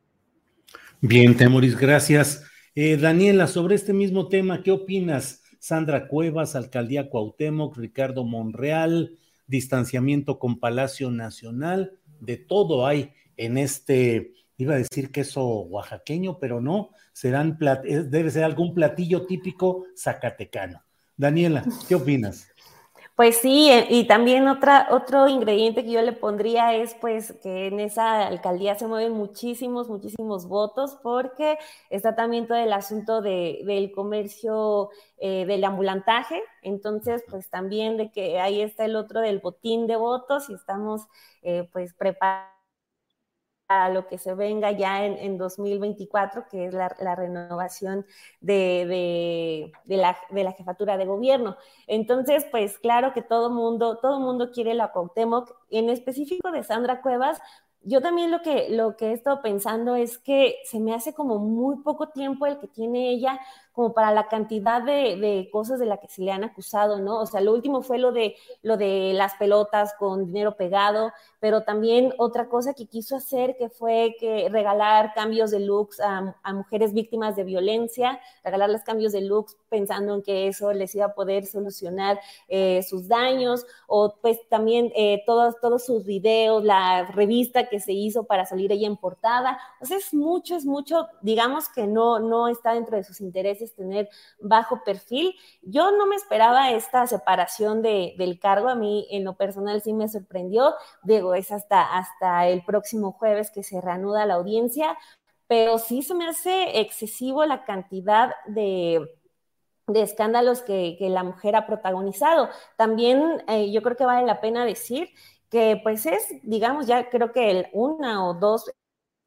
Bien, Temoris, gracias. Eh, Daniela, sobre este mismo tema, ¿qué opinas? Sandra Cuevas, Alcaldía Cuauhtémoc, Ricardo Monreal, distanciamiento con Palacio Nacional, de todo hay en este, iba a decir queso oaxaqueño, pero no, serán debe ser algún platillo típico zacatecano. Daniela, ¿qué opinas? Pues sí, eh, y también otra, otro ingrediente que yo le pondría es pues que en esa alcaldía se mueven muchísimos, muchísimos votos porque está también todo el asunto de, del comercio eh, del ambulantaje, entonces pues también de que ahí está el otro del botín de votos y estamos eh, pues preparados a lo que se venga ya en, 2024, que es la, renovación de, la, de, la, jefatura de gobierno. Entonces, pues claro que todo mundo, todo mundo quiere la Cuauhtémoc, en específico de Sandra Cuevas, yo también lo que, lo que he estado pensando es que se me hace como muy poco tiempo el que tiene ella como para la cantidad de, cosas de las que se le han acusado, ¿no? O sea, lo último fue lo de, lo de las pelotas con dinero pegado, pero también otra cosa que quiso hacer que fue que regalar cambios de looks a, mujeres víctimas de violencia, regalarles cambios de looks pensando en que eso les iba a poder solucionar eh, sus daños, o pues también eh, todos, todos sus videos, la revista que se hizo para salir ella en portada, o sea, es mucho, es mucho, digamos que no, no está dentro de sus intereses tener bajo perfil. Yo no me esperaba esta separación de, del cargo, a mí en lo personal sí me sorprendió, digo, es hasta, hasta el próximo jueves que se reanuda la audiencia, pero sí se me hace excesivo la cantidad de de escándalos que, la mujer ha protagonizado. También eh, yo creo que vale la pena decir que pues es, digamos, ya creo que una o dos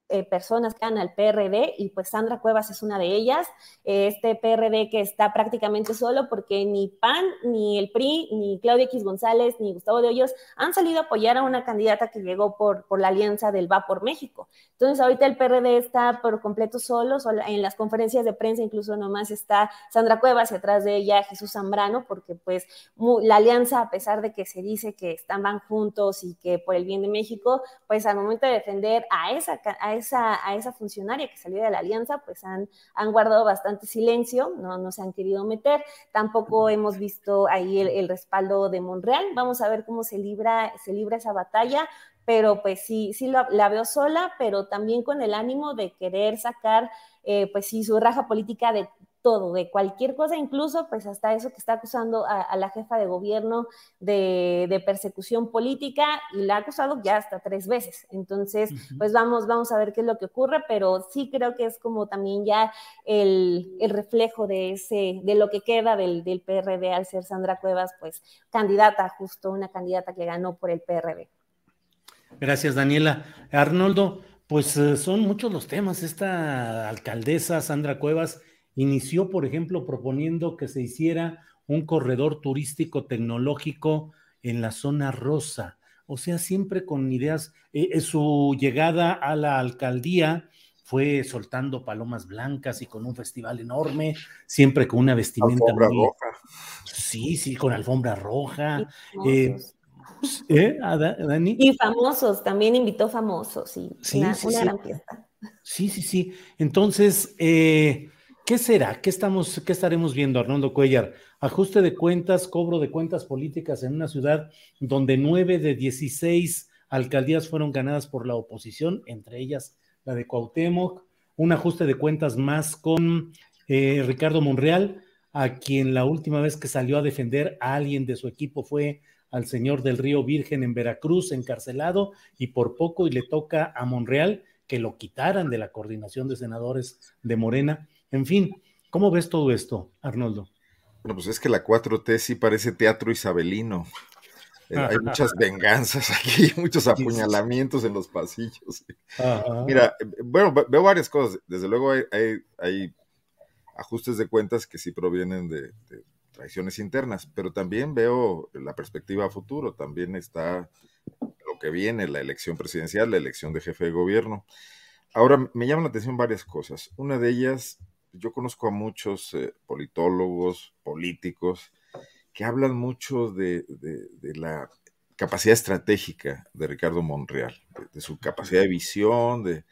eh, personas que van al PRD y pues Sandra Cuevas es una de ellas. Este PRD que está prácticamente solo porque ni PAN, ni el PRI, ni Claudia X González, ni Gustavo de Hoyos han salido a apoyar a una candidata que llegó por, por la alianza del Va por México. Entonces ahorita el PRD está por completo solo, en las conferencias de prensa incluso nomás está Sandra Cuevas y atrás de ella Jesús Zambrano porque pues la alianza a pesar de que se dice que están van juntos y que por el bien de México, pues al momento de defender a esa a esa, a esa funcionaria que salió de la alianza, pues han, han guardado bastante silencio, no, no se han querido meter. Tampoco hemos visto ahí el, respaldo de Monreal. Vamos a ver cómo se libra, se libra esa batalla, pero pues sí, sí la, veo sola, pero también con el ánimo de querer sacar, eh, pues sí, su raja política de todo, de cualquier cosa, incluso pues hasta eso que está acusando a, la jefa de gobierno de, persecución política y la ha acusado ya hasta tres veces. Entonces, pues vamos, vamos a ver qué es lo que ocurre, pero sí creo que es como también ya el, reflejo de ese, de lo que queda del, del PRD al ser Sandra Cuevas, pues candidata, justo una candidata que ganó por el PRD. Gracias, Daniela. Arnoldo, pues eh, son muchos los temas. Esta alcaldesa Sandra Cuevas inició, por ejemplo, proponiendo que se hiciera un corredor turístico tecnológico en la zona rosa. O sea, siempre con ideas. Eh, eh, su llegada a la alcaldía fue soltando palomas blancas y con un festival enorme, siempre con una vestimenta alfombra roja. Sí, sí, con alfombra roja. Eh, ¿eh? Dani? Y famosos, también invitó famosos, sí. sí una, sí, gran fiesta. Sí, sí, sí. Entonces, eh, ¿Qué será? ¿Qué, estamos, ¿Qué estaremos viendo, Arnoldo Cuellar? Ajuste de cuentas, cobro de cuentas políticas en una ciudad donde nueve de 16 alcaldías fueron ganadas por la oposición, entre ellas la de Cuauhtémoc. un ajuste de cuentas más con eh, Ricardo Monreal, a quien la última vez que salió a defender a alguien de su equipo fue al señor del Río Virgen en Veracruz, encarcelado, y por poco y le toca a Monreal que lo quitaran de la coordinación de senadores de Morena. En fin, ¿cómo ves todo esto, Arnoldo? Bueno, pues es que la 4T sí parece teatro isabelino. Eh, hay [LAUGHS] muchas venganzas aquí, [LAUGHS] muchos apuñalamientos en los pasillos. Mira, eh, bueno, veo varias cosas. Desde luego hay, ajustes de cuentas que sí provienen de, traiciones internas, pero también veo la perspectiva a futuro. También está lo que viene, la elección presidencial, la elección de jefe de gobierno. Ahora, me llaman la atención varias cosas. Una de ellas, yo conozco a muchos eh, politólogos, políticos, que hablan mucho de, la capacidad estratégica de Ricardo Monreal, de, su capacidad de visión, de,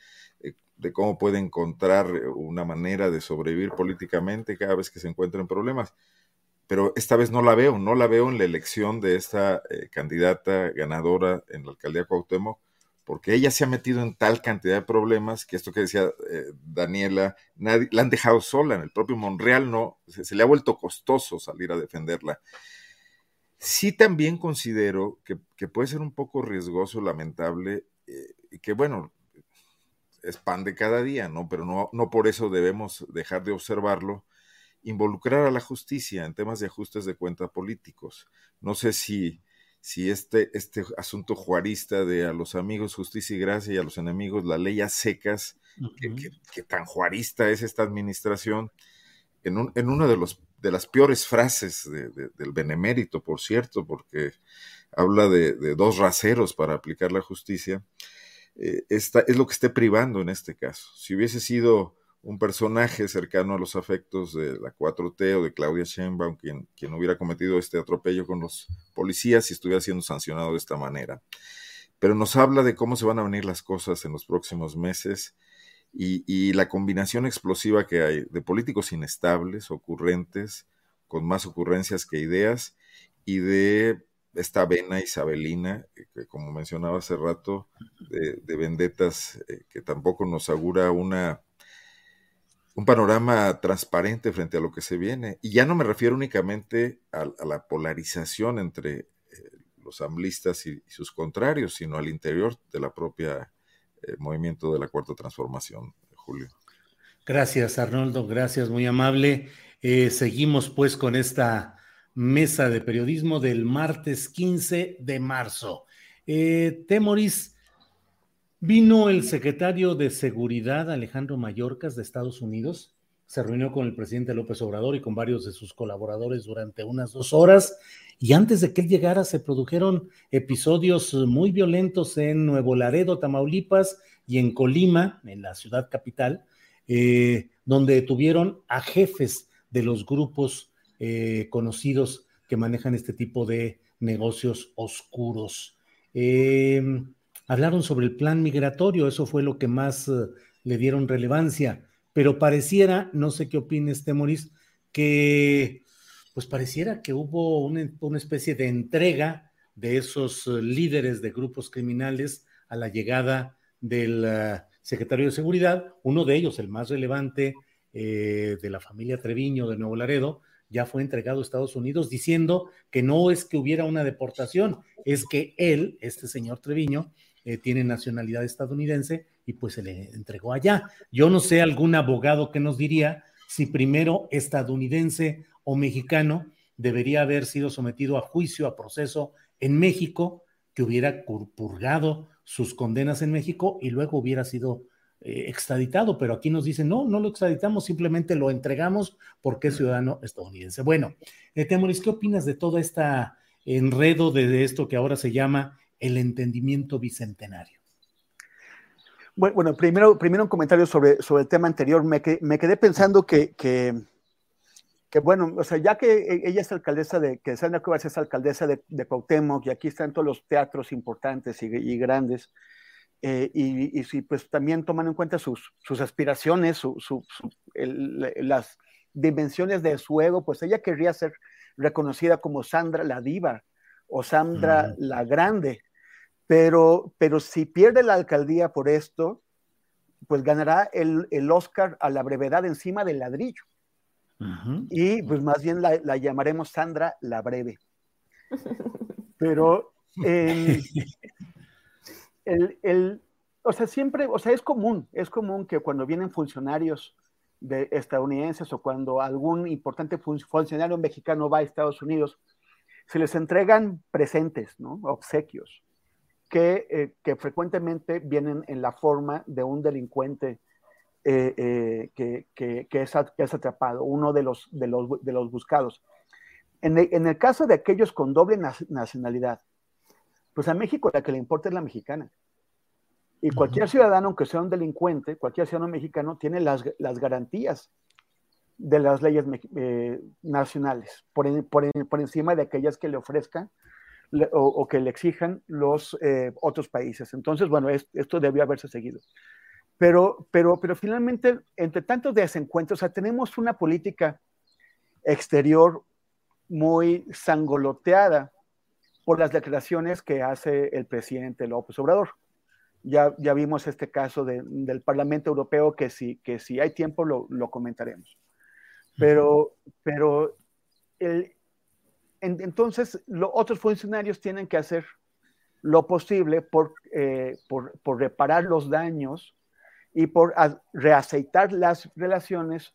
cómo puede encontrar una manera de sobrevivir políticamente cada vez que se encuentra en problemas. Pero esta vez no la veo, no la veo en la elección de esta eh, candidata ganadora en la alcaldía Cuauhtémoc, porque ella se ha metido en tal cantidad de problemas que esto que decía eh, Daniela, nadie, la han dejado sola, en el propio Monreal no, se, le ha vuelto costoso salir a defenderla. Sí también considero que, puede ser un poco riesgoso, lamentable, eh, y que bueno, es pan de cada día, ¿no? Pero no, no por eso debemos dejar de observarlo, involucrar a la justicia en temas de ajustes de cuenta políticos. No sé si si este, este asunto juarista de a los amigos justicia y gracia y a los enemigos la ley a secas, que, tan juarista es esta administración, en, un, en una de, los, de las peores frases del benemérito, por cierto, porque habla de, dos raseros para aplicar la justicia, eh, esta, es lo que esté privando en este caso. Si hubiese sido un personaje cercano a los afectos de la 4T o de Claudia Sheinbaum, quien, quien hubiera cometido este atropello con los policías y estuviera siendo sancionado de esta manera. Pero nos habla de cómo se van a venir las cosas en los próximos meses y, y la combinación explosiva que hay de políticos inestables, ocurrentes, con más ocurrencias que ideas, y de esta vena isabelina, que, como mencionaba hace rato, de, de vendetas eh, que tampoco nos augura una un panorama transparente frente a lo que se viene. Y ya no me refiero únicamente a, la polarización entre eh, los amblistas y, sus contrarios, sino al interior de la propia eh, movimiento de la Cuarta Transformación, Julio. Gracias, Arnoldo, gracias, muy amable. Eh, seguimos pues con esta mesa de periodismo del martes 15 de marzo. Temoris, Vino el secretario de Seguridad, Alejandro Mayorkas, de Estados Unidos. Se reunió con el presidente López Obrador y con varios de sus colaboradores durante unas dos horas. Y antes de que él llegara, se produjeron episodios muy violentos en Nuevo Laredo, Tamaulipas, y en Colima, en la ciudad capital, eh, donde detuvieron a jefes de los grupos eh, conocidos que manejan este tipo de negocios oscuros. Eh, hablaron sobre el plan migratorio, eso fue lo que más eh, le dieron relevancia, pero pareciera, no sé qué opines, Temoris, que pues pareciera que hubo una, especie de entrega de esos eh, líderes de grupos criminales a la llegada del eh, secretario de Seguridad, uno de ellos, el más relevante de la familia Treviño de Nuevo Laredo, ya fue entregado a Estados Unidos diciendo que no es que hubiera una deportación, es que él, este señor Treviño, eh, tiene nacionalidad estadounidense y pues se le entregó allá. Yo no sé algún abogado que nos diría si primero estadounidense o mexicano debería haber sido sometido a juicio, a proceso en México, que hubiera purgado sus condenas en México y luego hubiera sido eh, extraditado, pero aquí nos dicen, no, no lo extraditamos, simplemente lo entregamos porque es ciudadano estadounidense. Bueno, eh, Temoris, ¿qué opinas de todo este enredo de esto que ahora se llama el entendimiento bicentenario. Bueno, primero, un comentario sobre, sobre el tema anterior. Me, quedé pensando que, que, bueno, o sea, ya que e, ella es alcaldesa de, que Sandra Cuevas es alcaldesa de, de Cuauhtémoc y aquí están todos los teatros importantes y, grandes, eh, y, si pues también toman en cuenta sus, sus aspiraciones, su, las dimensiones de su ego, pues ella querría ser reconocida como Sandra la diva o Sandra la grande. Pero, pero si pierde la alcaldía por esto, pues ganará el, el Oscar a la brevedad encima del ladrillo. Y pues más bien la, la, llamaremos Sandra la breve. [LAUGHS] Pero el, el, o sea, siempre, o sea, es común, es común que cuando vienen funcionarios de estadounidenses o cuando algún importante funcionario mexicano va a Estados Unidos, se les entregan presentes, ¿no? Obsequios, que, eh, que frecuentemente vienen en la forma de un delincuente eh, eh, que, que, que, es, es, atrapado, uno de los, de los, de los buscados. En el, en el, caso de aquellos con doble nacionalidad, pues a México la que le importa es la mexicana. Y cualquier ciudadano, aunque sea un delincuente, cualquier ciudadano mexicano tiene las, las garantías de las leyes eh, nacionales, por, por, por, encima de aquellas que le ofrezcan o, que le exijan los eh, otros países. Entonces, bueno, es, esto debió haberse seguido. Pero, pero, pero finalmente, entre tantos desencuentros, tenemos una política exterior muy sangoloteada por las declaraciones que hace el presidente López Obrador ya, ya vimos este caso de, del Parlamento Europeo que si, que si hay tiempo lo, lo comentaremos. Pero, pero el, en, entonces los otros funcionarios tienen que hacer lo posible por, eh, por, por reparar los daños y por reaceitar las relaciones,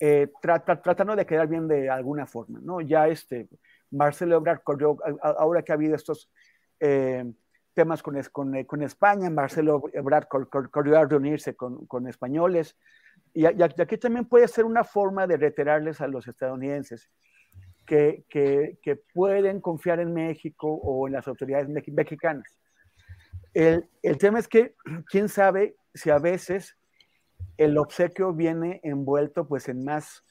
eh, tratando de quedar bien de alguna forma. ¿no? Ya este, Marcelo Ebrard corrió, ahora que ha habido estos... Eh, temas con, con, con España, Marcelo Ebrard corrió a reunirse con, con españoles, y, y, aquí también puede ser una forma de reiterarles a los estadounidenses que, que, que pueden confiar en México o en las autoridades mexicanas. El, el, tema es que, [CLEARS THROAT] quién sabe si a veces el obsequio viene envuelto pues en más,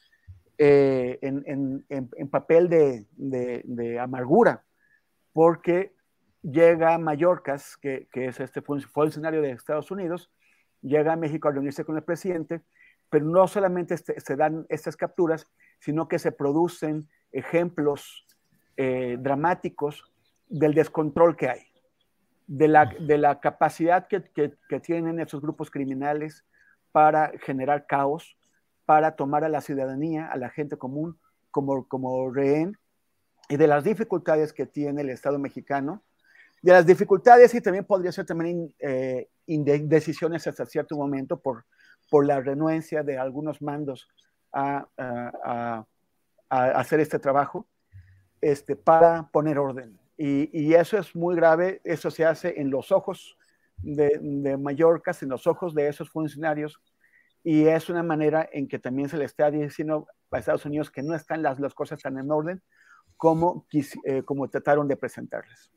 eh, en, en, en, en, papel de, de, de amargura, porque llega a Mallorcas, que, que es este funcionario de Estados Unidos, llega a México a reunirse con el presidente, pero no solamente este, se dan estas capturas, sino que se producen ejemplos eh, dramáticos del descontrol que hay, de la, de la capacidad que, que, que, tienen esos grupos criminales para generar caos, para tomar a la ciudadanía, a la gente común como, como rehén, y de las dificultades que tiene el Estado mexicano de las dificultades y también podría ser también eh, indecisiones hasta cierto momento por, por la renuencia de algunos mandos a, hacer este trabajo este, para poner orden. Y, eso es muy grave, eso se hace en los ojos de, Mallorca, en los ojos de esos funcionarios, y es una manera en que también se le está diciendo a Estados Unidos que no están las, las cosas tan en orden como, eh, como trataron de presentarles.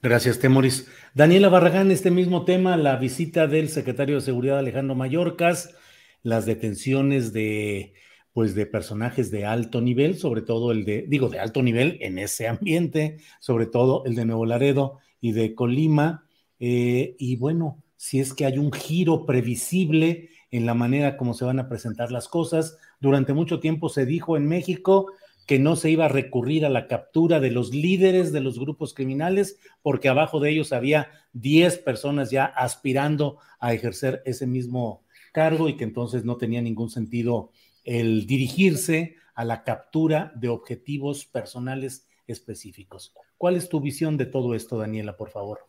Gracias, Temoris. Daniela Barragán, este mismo tema, la visita del secretario de Seguridad Alejandro Mayorkas, las detenciones de pues de personajes de alto nivel, sobre todo el de, digo, de alto nivel en ese ambiente, sobre todo el de Nuevo Laredo y de Colima. Eh, y bueno, si es que hay un giro previsible en la manera como se van a presentar las cosas. Durante mucho tiempo se dijo en México que no se iba a recurrir a la captura de los líderes de los grupos criminales, porque abajo de ellos había 10 personas ya aspirando a ejercer ese mismo cargo y que entonces no tenía ningún sentido el dirigirse a la captura de objetivos personales específicos. ¿Cuál es tu visión de todo esto, Daniela, por favor?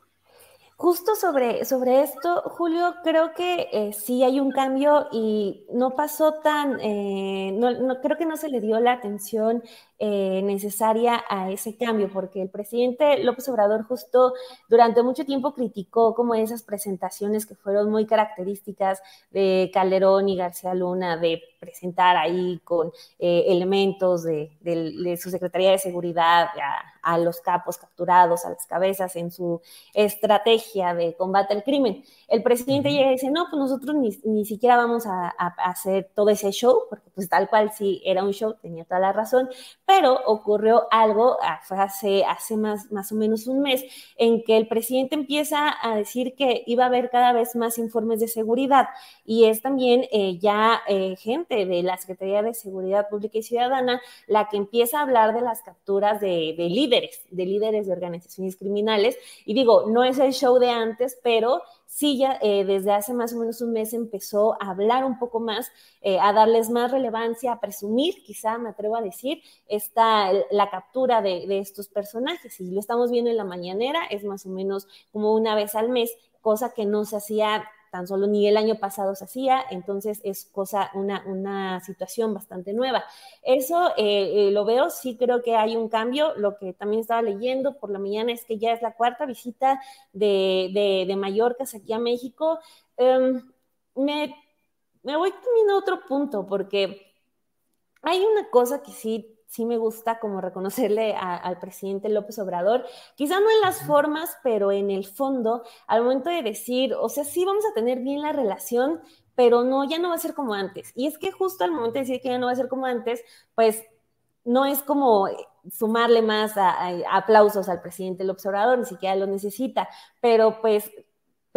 Justo sobre, sobre esto, Julio, creo que eh, sí hay un cambio y no pasó tan, eh, no, no, creo que no se le dio la atención eh, necesaria a ese cambio, porque el presidente López Obrador justo durante mucho tiempo criticó como esas presentaciones que fueron muy características de Calderón y García Luna, de presentar ahí con eh, elementos de, de, de, su Secretaría de Seguridad a, los capos capturados, a las cabezas en su estrategia de combate al crimen. El presidente llega y dice, no, pues nosotros ni, ni siquiera vamos a, a, hacer todo ese show, porque pues tal cual sí era un show, tenía toda la razón, pero ocurrió algo ah, fue hace, hace más, más o menos un mes en que el presidente empieza a decir que iba a haber cada vez más informes de seguridad y es también eh, ya eh, gente de la Secretaría de Seguridad Pública y Ciudadana la que empieza a hablar de las capturas de, de líderes de líderes de organizaciones criminales. Y digo, no es el show de antes, pero sí ya eh, desde hace más o menos un mes empezó a hablar un poco más, eh, a darles más relevancia, a presumir, quizá me atrevo a decir, esta, la captura de, de estos personajes. Y lo estamos viendo en la mañanera, es más o menos como una vez al mes, cosa que no se hacía tan solo ni el año pasado se hacía, entonces es cosa, una, una situación bastante nueva. Eso eh, eh, lo veo, sí creo que hay un cambio, lo que también estaba leyendo por la mañana es que ya es la cuarta visita de, de, Mallorca aquí a México. Em, me, me voy también a otro punto, porque hay una cosa que sí sí me gusta como reconocerle al presidente López Obrador, quizá no en las formas, pero en el fondo, al momento de decir, o sea, sí vamos a tener bien la relación, pero no, ya no va a ser como antes. Y es que justo al momento de decir que ya no va a ser como antes, pues no es como sumarle más aplausos al presidente López Obrador, ni siquiera lo necesita, pero pues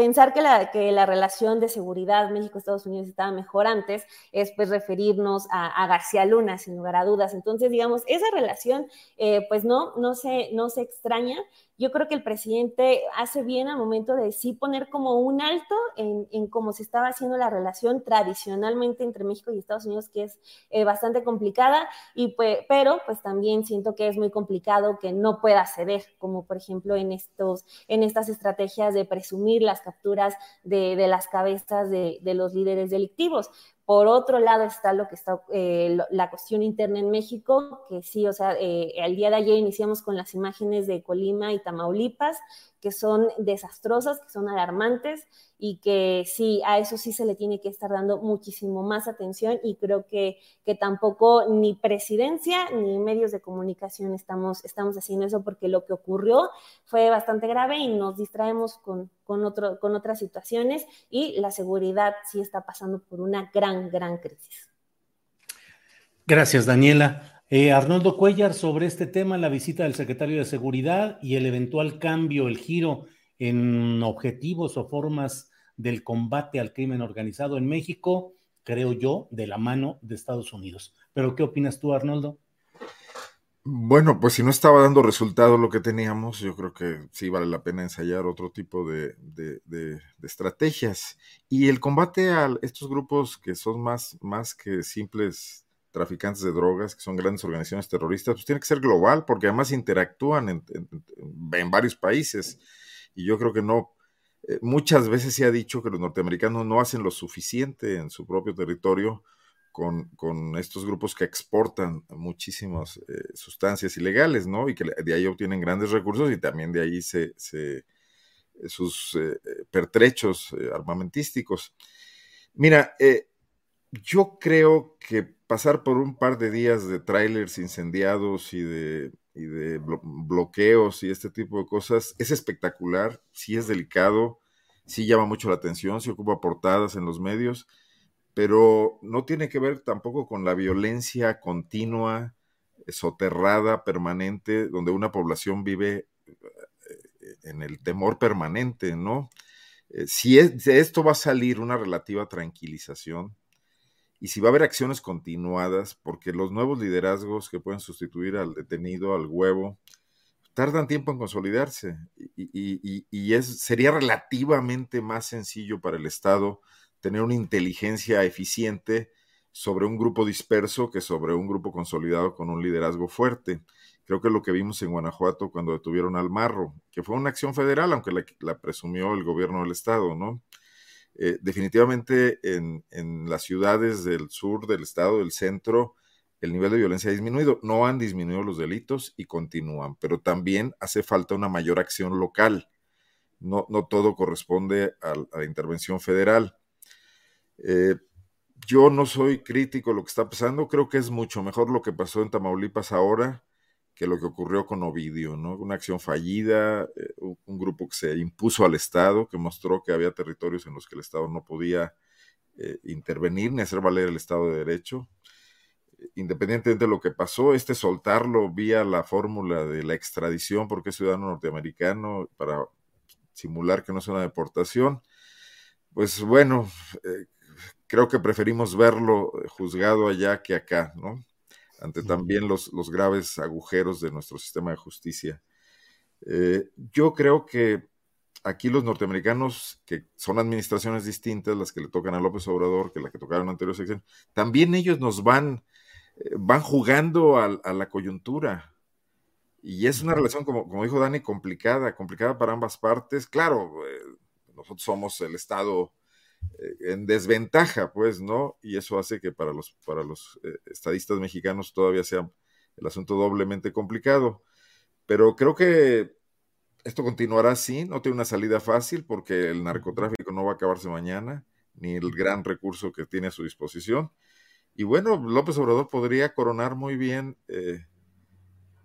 pensar que la, que la relación de seguridad México-Estados Unidos estaba mejor antes es pues referirnos a, García Luna, sin lugar a dudas. Entonces, digamos, esa relación, eh, pues no, no se, no se extraña yo creo que el presidente hace bien al momento de sí poner como un alto en, en cómo se estaba haciendo la relación tradicionalmente entre México y Estados Unidos, que es eh, bastante complicada, y pues, pero pues también siento que es muy complicado que no pueda ceder, como por ejemplo en, estos, en estas estrategias de presumir las capturas de, de las cabezas de, de los líderes delictivos. Por otro lado está lo que está eh, la cuestión interna en México, que sí, o sea, eh, el día de ayer iniciamos con las imágenes de Colima y Tamaulipas, que son desastrosas, que son alarmantes y que sí, a eso sí se le tiene que estar dando muchísimo más atención y creo que, que tampoco ni presidencia ni medios de comunicación estamos, estamos haciendo eso porque lo que ocurrió fue bastante grave y nos distraemos con, con, otro, con otras situaciones y la seguridad sí está pasando por una gran, gran crisis. Gracias, Daniela. Eh, Arnoldo Cuellar, sobre este tema, la visita del secretario de Seguridad y el eventual cambio, el giro en objetivos o formas del combate al crimen organizado en México, creo yo, de la mano de Estados Unidos. Pero, ¿qué opinas tú, Arnoldo? Bueno, pues si no estaba dando resultado lo que teníamos, yo creo que sí vale la pena ensayar otro tipo de, de, de, de estrategias. Y el combate a estos grupos que son más, más que simples traficantes de drogas, que son grandes organizaciones terroristas, pues tiene que ser global, porque además interactúan en, varios países. Y yo creo que no, eh, muchas veces se ha dicho que los norteamericanos no hacen lo suficiente en su propio territorio con, con estos grupos que exportan muchísimas eh, sustancias ilegales, ¿no? Y que de ahí obtienen grandes recursos y también de ahí se, se sus eh, pertrechos armamentísticos. Mira, yo creo que pasar por un par de días de trailers incendiados y de, bloqueos y este tipo de cosas es espectacular, sí es delicado, sí llama mucho la atención, sí ocupa portadas en los medios, pero no tiene que ver tampoco con la violencia continua, soterrada, permanente, donde una población vive eh, en el temor permanente, ¿no? Eh, si es, de esto va a salir una relativa tranquilización, y si va a haber acciones continuadas, porque los nuevos liderazgos que pueden sustituir al detenido, al huevo, tardan tiempo en consolidarse y, es, sería relativamente más sencillo para el Estado tener una inteligencia eficiente sobre un grupo disperso que sobre un grupo consolidado con un liderazgo fuerte. Creo que es lo que vimos en Guanajuato cuando detuvieron al Marro, que fue una acción federal, aunque la, la presumió el gobierno del Estado, ¿no? Eh, definitivamente en, en, las ciudades del sur del estado, del centro, el nivel de violencia ha disminuido. No han disminuido los delitos y continúan, pero también hace falta una mayor acción local. No, no todo corresponde a, la intervención federal. Eh, yo no soy crítico de lo que está pasando, creo que es mucho mejor lo que pasó en Tamaulipas ahora que lo que ocurrió con Ovidio, ¿no? Una acción fallida, eh, un grupo que se impuso al Estado, que mostró que había territorios en los que el Estado no podía eh, intervenir ni hacer valer el Estado de Derecho. Independientemente de lo que pasó, este soltarlo vía la fórmula de la extradición, porque es ciudadano norteamericano, para simular que no es una deportación, pues bueno, eh, creo que preferimos verlo juzgado allá que acá, ¿no? Ante también los, los graves agujeros de nuestro sistema de justicia. Eh, yo creo que aquí los norteamericanos, que son administraciones distintas, las que le tocan a López Obrador, que la que tocaron anterior sección, también ellos nos van, eh, van jugando a, la coyuntura. Y es una relación, como, como dijo Dani, complicada, complicada para ambas partes. Claro, eh, nosotros somos el Estado en desventaja, pues, ¿no? Y eso hace que para los, para los estadistas mexicanos todavía sea el asunto doblemente complicado. Pero creo que esto continuará así, no tiene una salida fácil porque el narcotráfico no va a acabarse mañana, ni el gran recurso que tiene a su disposición. Y bueno, López Obrador podría coronar muy bien eh,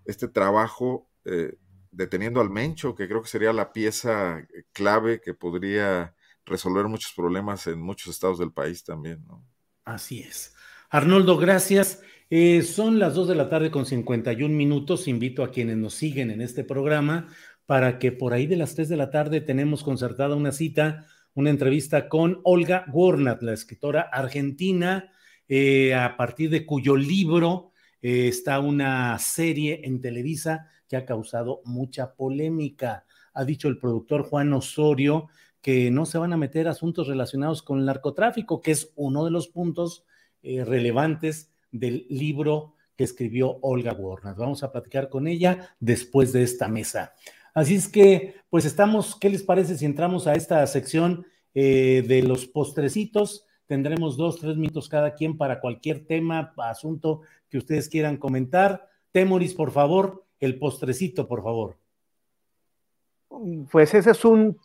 este trabajo eh, deteniendo al Mencho, que creo que sería la pieza clave que podría resolver muchos problemas en muchos estados del país también. ¿no? Así es. Arnoldo, gracias. Eh, son las 2 de la tarde con 51 minutos. Invito a quienes nos siguen en este programa para que por ahí de las 3 de la tarde tenemos concertada una cita, una entrevista con Olga Gornat, la escritora argentina, eh, a partir de cuyo libro eh, está una serie en Televisa que ha causado mucha polémica. Ha dicho el productor Juan Osorio que no se van a meter asuntos relacionados con el narcotráfico, que es uno de los puntos eh, relevantes del libro que escribió Olga Gornat. Vamos a platicar con ella después de esta mesa. Así es que, pues estamos, ¿qué les parece si entramos a esta sección eh, de los postrecitos? Tendremos dos, tres minutos cada quien para cualquier tema, asunto que ustedes quieran comentar. Temoris, por favor, el postrecito, por favor. Pues ese es un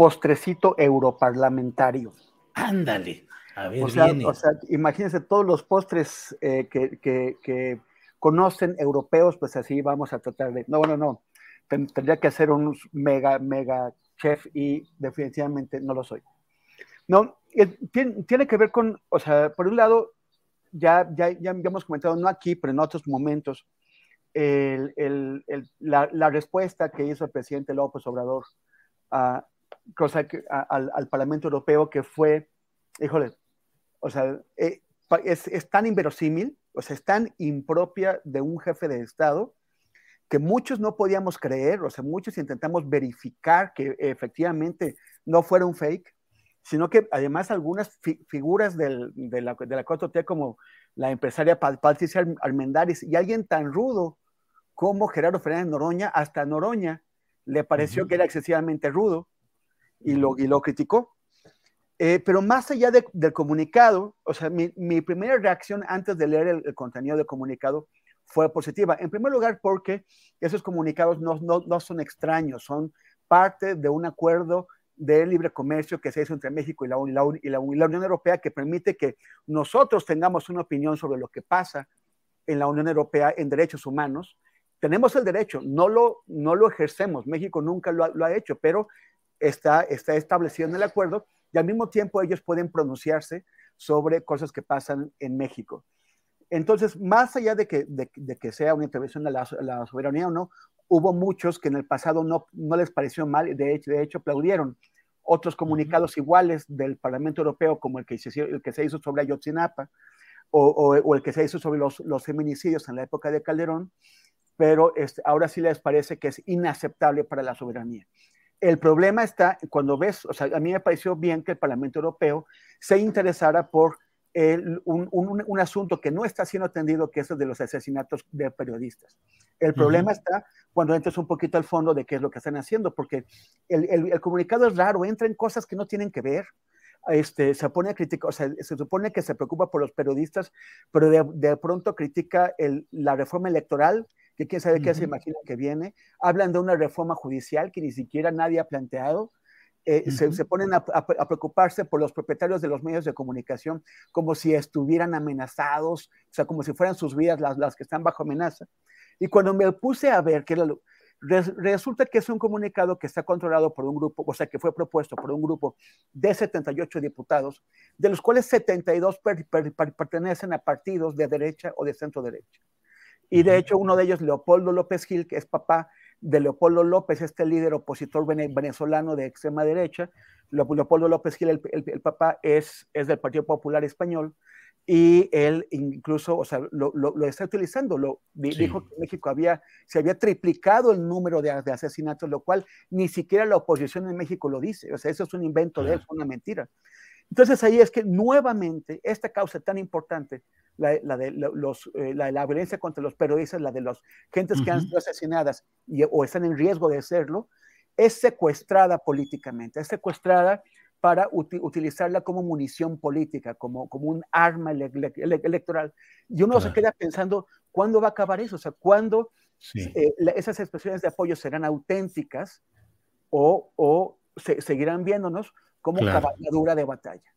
postrecito europarlamentario. Ándale, a ver, o sea, O sea, imagínense todos los postres eh, que, que, conocen europeos, pues así vamos a tratar de. No, no, no tendría que ser un mega, mega chef y definitivamente no lo soy. No, tiene, que ver con, o sea, por un lado, ya, ya, ya, hemos comentado, no aquí, pero en otros momentos, el, el, la, la, respuesta que hizo el presidente López Obrador a, cosa que, al, al, Parlamento Europeo, que fue, híjole, o sea, eh, es, es, tan inverosímil, o sea, es tan impropia de un jefe de Estado, que muchos no podíamos creer, o sea, muchos intentamos verificar que efectivamente no fuera un fake, sino que además algunas figuras del, de, la, de la 4T como la empresaria Patricia Armendáriz y alguien tan rudo como Gerardo Fernández Noroña, hasta Noroña le pareció que era excesivamente rudo y lo, y lo criticó. Eh, pero más allá del comunicado, o sea, mi, mi, primera reacción antes de leer el, el contenido del comunicado fue positiva. En primer lugar, porque esos comunicados no, no, no son extraños, son parte de un acuerdo de libre comercio que se hizo entre México y la, y, la, y, la, Unión Europea que permite que nosotros tengamos una opinión sobre lo que pasa en la Unión Europea en derechos humanos. Tenemos el derecho, no lo, no lo ejercemos, México nunca lo ha, lo ha hecho, pero está, está establecido en el acuerdo y al mismo tiempo ellos pueden pronunciarse sobre cosas que pasan en México. Entonces, más allá de que, de, que sea una intervención a la, soberanía o no, hubo muchos que en el pasado no, no les pareció mal, de hecho, de hecho aplaudieron. Otros comunicados iguales del Parlamento Europeo, como el que, se, el que se hizo sobre Ayotzinapa, o, o, el que se hizo sobre los, los, feminicidios en la época de Calderón, pero este, ahora sí les parece que es inaceptable para la soberanía. El problema está cuando ves, o sea, a mí me pareció bien que el Parlamento Europeo se interesara por un, asunto que no está siendo atendido, que es el de los asesinatos de periodistas. El problema está cuando entras un poquito al fondo de qué es lo que están haciendo, porque el, comunicado es raro, entra en cosas que no tienen que ver. Este, se pone a criticar, o sea, se supone que se preocupa por los periodistas, pero de, pronto critica la reforma electoral, que quién sabe qué se imagina que viene. Hablan de una reforma judicial que ni siquiera nadie ha planteado. Eh, se, ponen a, preocuparse por los propietarios de los medios de comunicación como si estuvieran amenazados, o sea, como si fueran sus vidas las, las que están bajo amenaza. Y cuando me puse a ver que resulta que es un comunicado que está controlado por un grupo, o sea, que fue propuesto por un grupo de 78 diputados, de los cuales 72 pertenecen a partidos de derecha o de centro derecha. Y de hecho, uno de ellos, Leopoldo López Gil, que es papá de Leopoldo López, este líder opositor venezolano de extrema derecha. Leopoldo López Gil, el, papá, es, es del Partido Popular Español. y él incluso, o sea, lo, lo, está utilizando. Lo, Dijo que México había, se había triplicado el número de, de, asesinatos, lo cual ni siquiera la oposición en México lo dice. O sea, eso es un invento de él, es una mentira. Entonces ahí es que nuevamente esta causa tan importante, la, la de, los, eh, la, la, violencia contra los periodistas, la de las gentes que han sido asesinadas y, o están en riesgo de serlo, es secuestrada políticamente, es secuestrada para utilizarla como munición política, como, como un arma electoral. Y uno se queda pensando, ¿cuándo va a acabar eso? O sea, ¿cuándo eh, esas expresiones de apoyo serán auténticas o, o se, seguirán viéndonos como cabalgadura de batalla?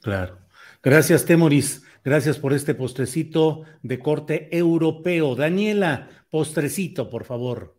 Claro. Gracias, Temoris. Gracias por este postrecito de corte europeo. Daniela, postrecito, por favor.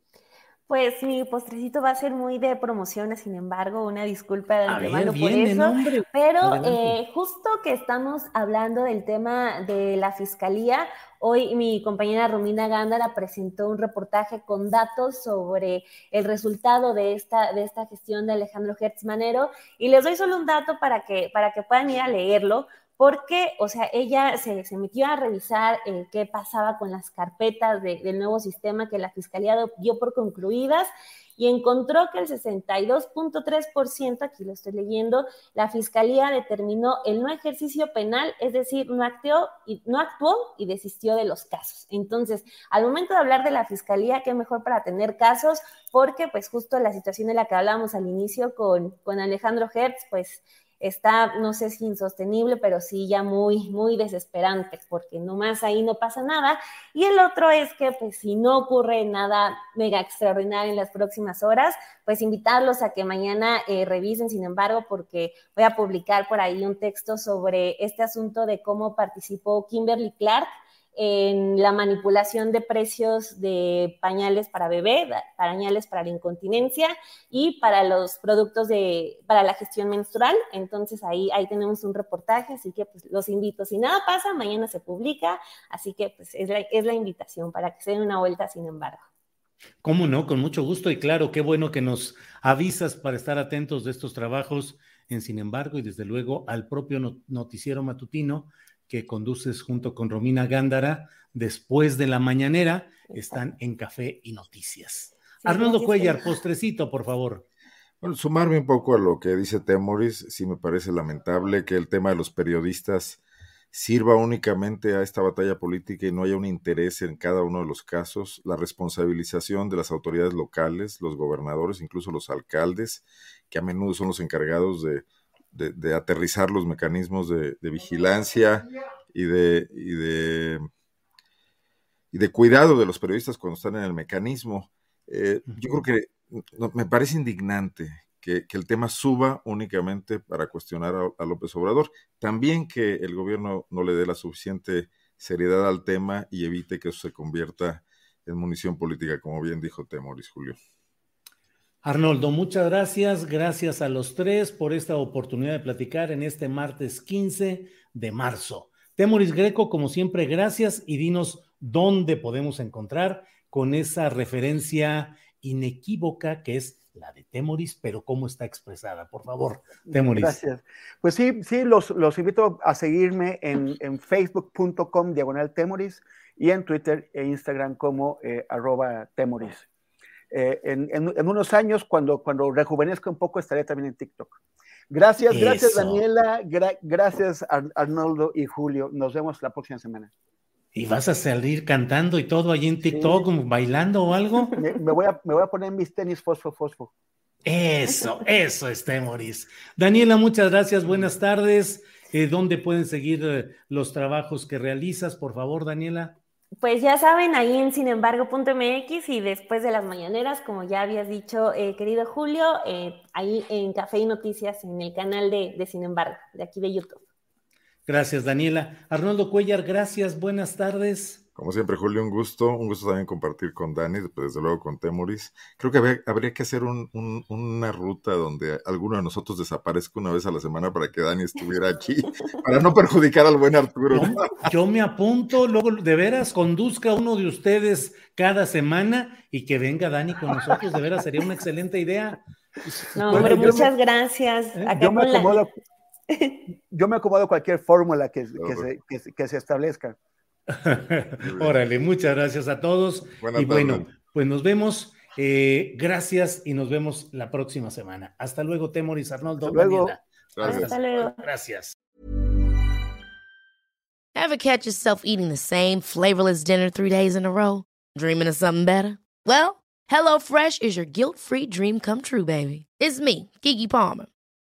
Pues mi postrecito va a ser muy de promociones, sin embargo, una disculpa de antemano por eso. Pero eh, justo que estamos hablando del tema de la fiscalía, hoy mi compañera Romina Gándara presentó un reportaje con datos sobre el resultado de esta, de esta gestión de Alejandro Hertz Manero. Y les doy solo un dato para que, para que puedan ir a leerlo porque, o sea, ella se, metió a revisar eh, qué pasaba con las carpetas del nuevo sistema que la Fiscalía dio por concluidas y encontró que el 62.3%, aquí lo estoy leyendo, la Fiscalía determinó el no ejercicio penal, es decir, no actuó, y, no actuó y desistió de los casos. Entonces, al momento de hablar de la Fiscalía, qué mejor para tener casos, porque pues justo la situación de la que hablábamos al inicio con, con Alejandro Hertz, pues está, no sé si insostenible, pero sí ya muy, muy desesperante, porque nomás ahí no pasa nada. Y el otro es que, pues, si no ocurre nada mega extraordinario en las próximas horas, pues invitarlos a que mañana eh, revisen, sin embargo, porque voy a publicar por ahí un texto sobre este asunto de cómo participó Kimberly Clark en la manipulación de precios de pañales para bebé, pañales para la incontinencia y para los productos de, para la gestión menstrual. Entonces ahí, ahí tenemos un reportaje, así que pues los invito. Si nada pasa, mañana se publica, así que pues es la, es la invitación para que se den una vuelta, sin embargo. ¿Cómo no? Con mucho gusto y claro, qué bueno que nos avisas para estar atentos de estos trabajos en Sin embargo y desde luego al propio noticiero matutino que conduces junto con Romina Gándara después de la mañanera están en Café y Noticias. Arnoldo Cuellar, postrecito, por favor. Bueno, sumarme un poco a lo que dice Temoris, sí me parece lamentable que el tema de los periodistas sirva únicamente a esta batalla política y no haya un interés en cada uno de los casos, la responsabilización de las autoridades locales, los gobernadores, incluso los alcaldes, que a menudo son los encargados de de, aterrizar los mecanismos de, vigilancia y de, y de, y de cuidado de los periodistas cuando están en el mecanismo. Eh, yo creo que me parece indignante que, el tema suba únicamente para cuestionar a, López Obrador. También que el gobierno no le dé la suficiente seriedad al tema y evite que eso se convierta en munición política, como bien dijo Temoris Julio. Arnoldo, muchas gracias. Gracias a los tres por esta oportunidad de platicar en este martes 15 de marzo. Temoris Greco, como siempre, gracias y dinos dónde podemos encontrar con esa referencia inequívoca que es la de Temoris, pero cómo está expresada. Por favor, Temoris. Gracias. Pues sí, sí, los, los invito a seguirme en, en facebook.com diagonal Temoris y en Twitter e Instagram como eh, arroba Temoris. Eh, en, unos años, cuando, cuando rejuvenezca un poco, estaré también en TikTok. Gracias, gracias Daniela, gracias Arnoldo y Julio. Nos vemos la próxima semana. ¿Y vas a salir cantando y todo allí en TikTok, bailando o algo? [LAUGHS] Me, voy a, me voy a poner mis tenis fosfo fosfo. Eso, eso es Temoris. Daniela, muchas gracias, buenas tardes. Eh, ¿Dónde pueden seguir eh, los trabajos que realizas? Por favor, Daniela. Pues ya saben, ahí en sinembargo.mx y después de las mañaneras, como ya habías dicho, eh, querido Julio, eh, ahí en Café y Noticias, en el canal de, de Sin embargo, de aquí de YouTube. Gracias, Daniela. Arnoldo Cuellar, gracias, buenas tardes. Como siempre, Julio, un gusto. Un gusto también compartir con Dani, desde luego con Temoris. Creo que habría, que hacer una ruta donde alguno de nosotros desaparezca una vez a la semana para que Dani estuviera aquí, [LAUGHS] para no perjudicar al buen Arturo. Yo, me apunto, luego de veras conduzca uno de ustedes cada semana y que venga Dani con nosotros. De veras, sería una excelente idea. No, hombre, muchas gracias. ¿Eh? yo, me acomodo, [LAUGHS] Yo me acomodo a cualquier fórmula que, que, se, establezca. Órale, muchas gracias a todos. y bueno, pues nos vemos. Eh, gracias y nos vemos la próxima semana. Hasta luego, Temoris Arnoldo. Hasta luego. Gracias. Hasta luego. Gracias. Ever catch yourself eating the same flavorless dinner three days in a row? Dreaming of something better? Well, HelloFresh is your guilt-free dream come true, baby. It's me, Kiki Palmer.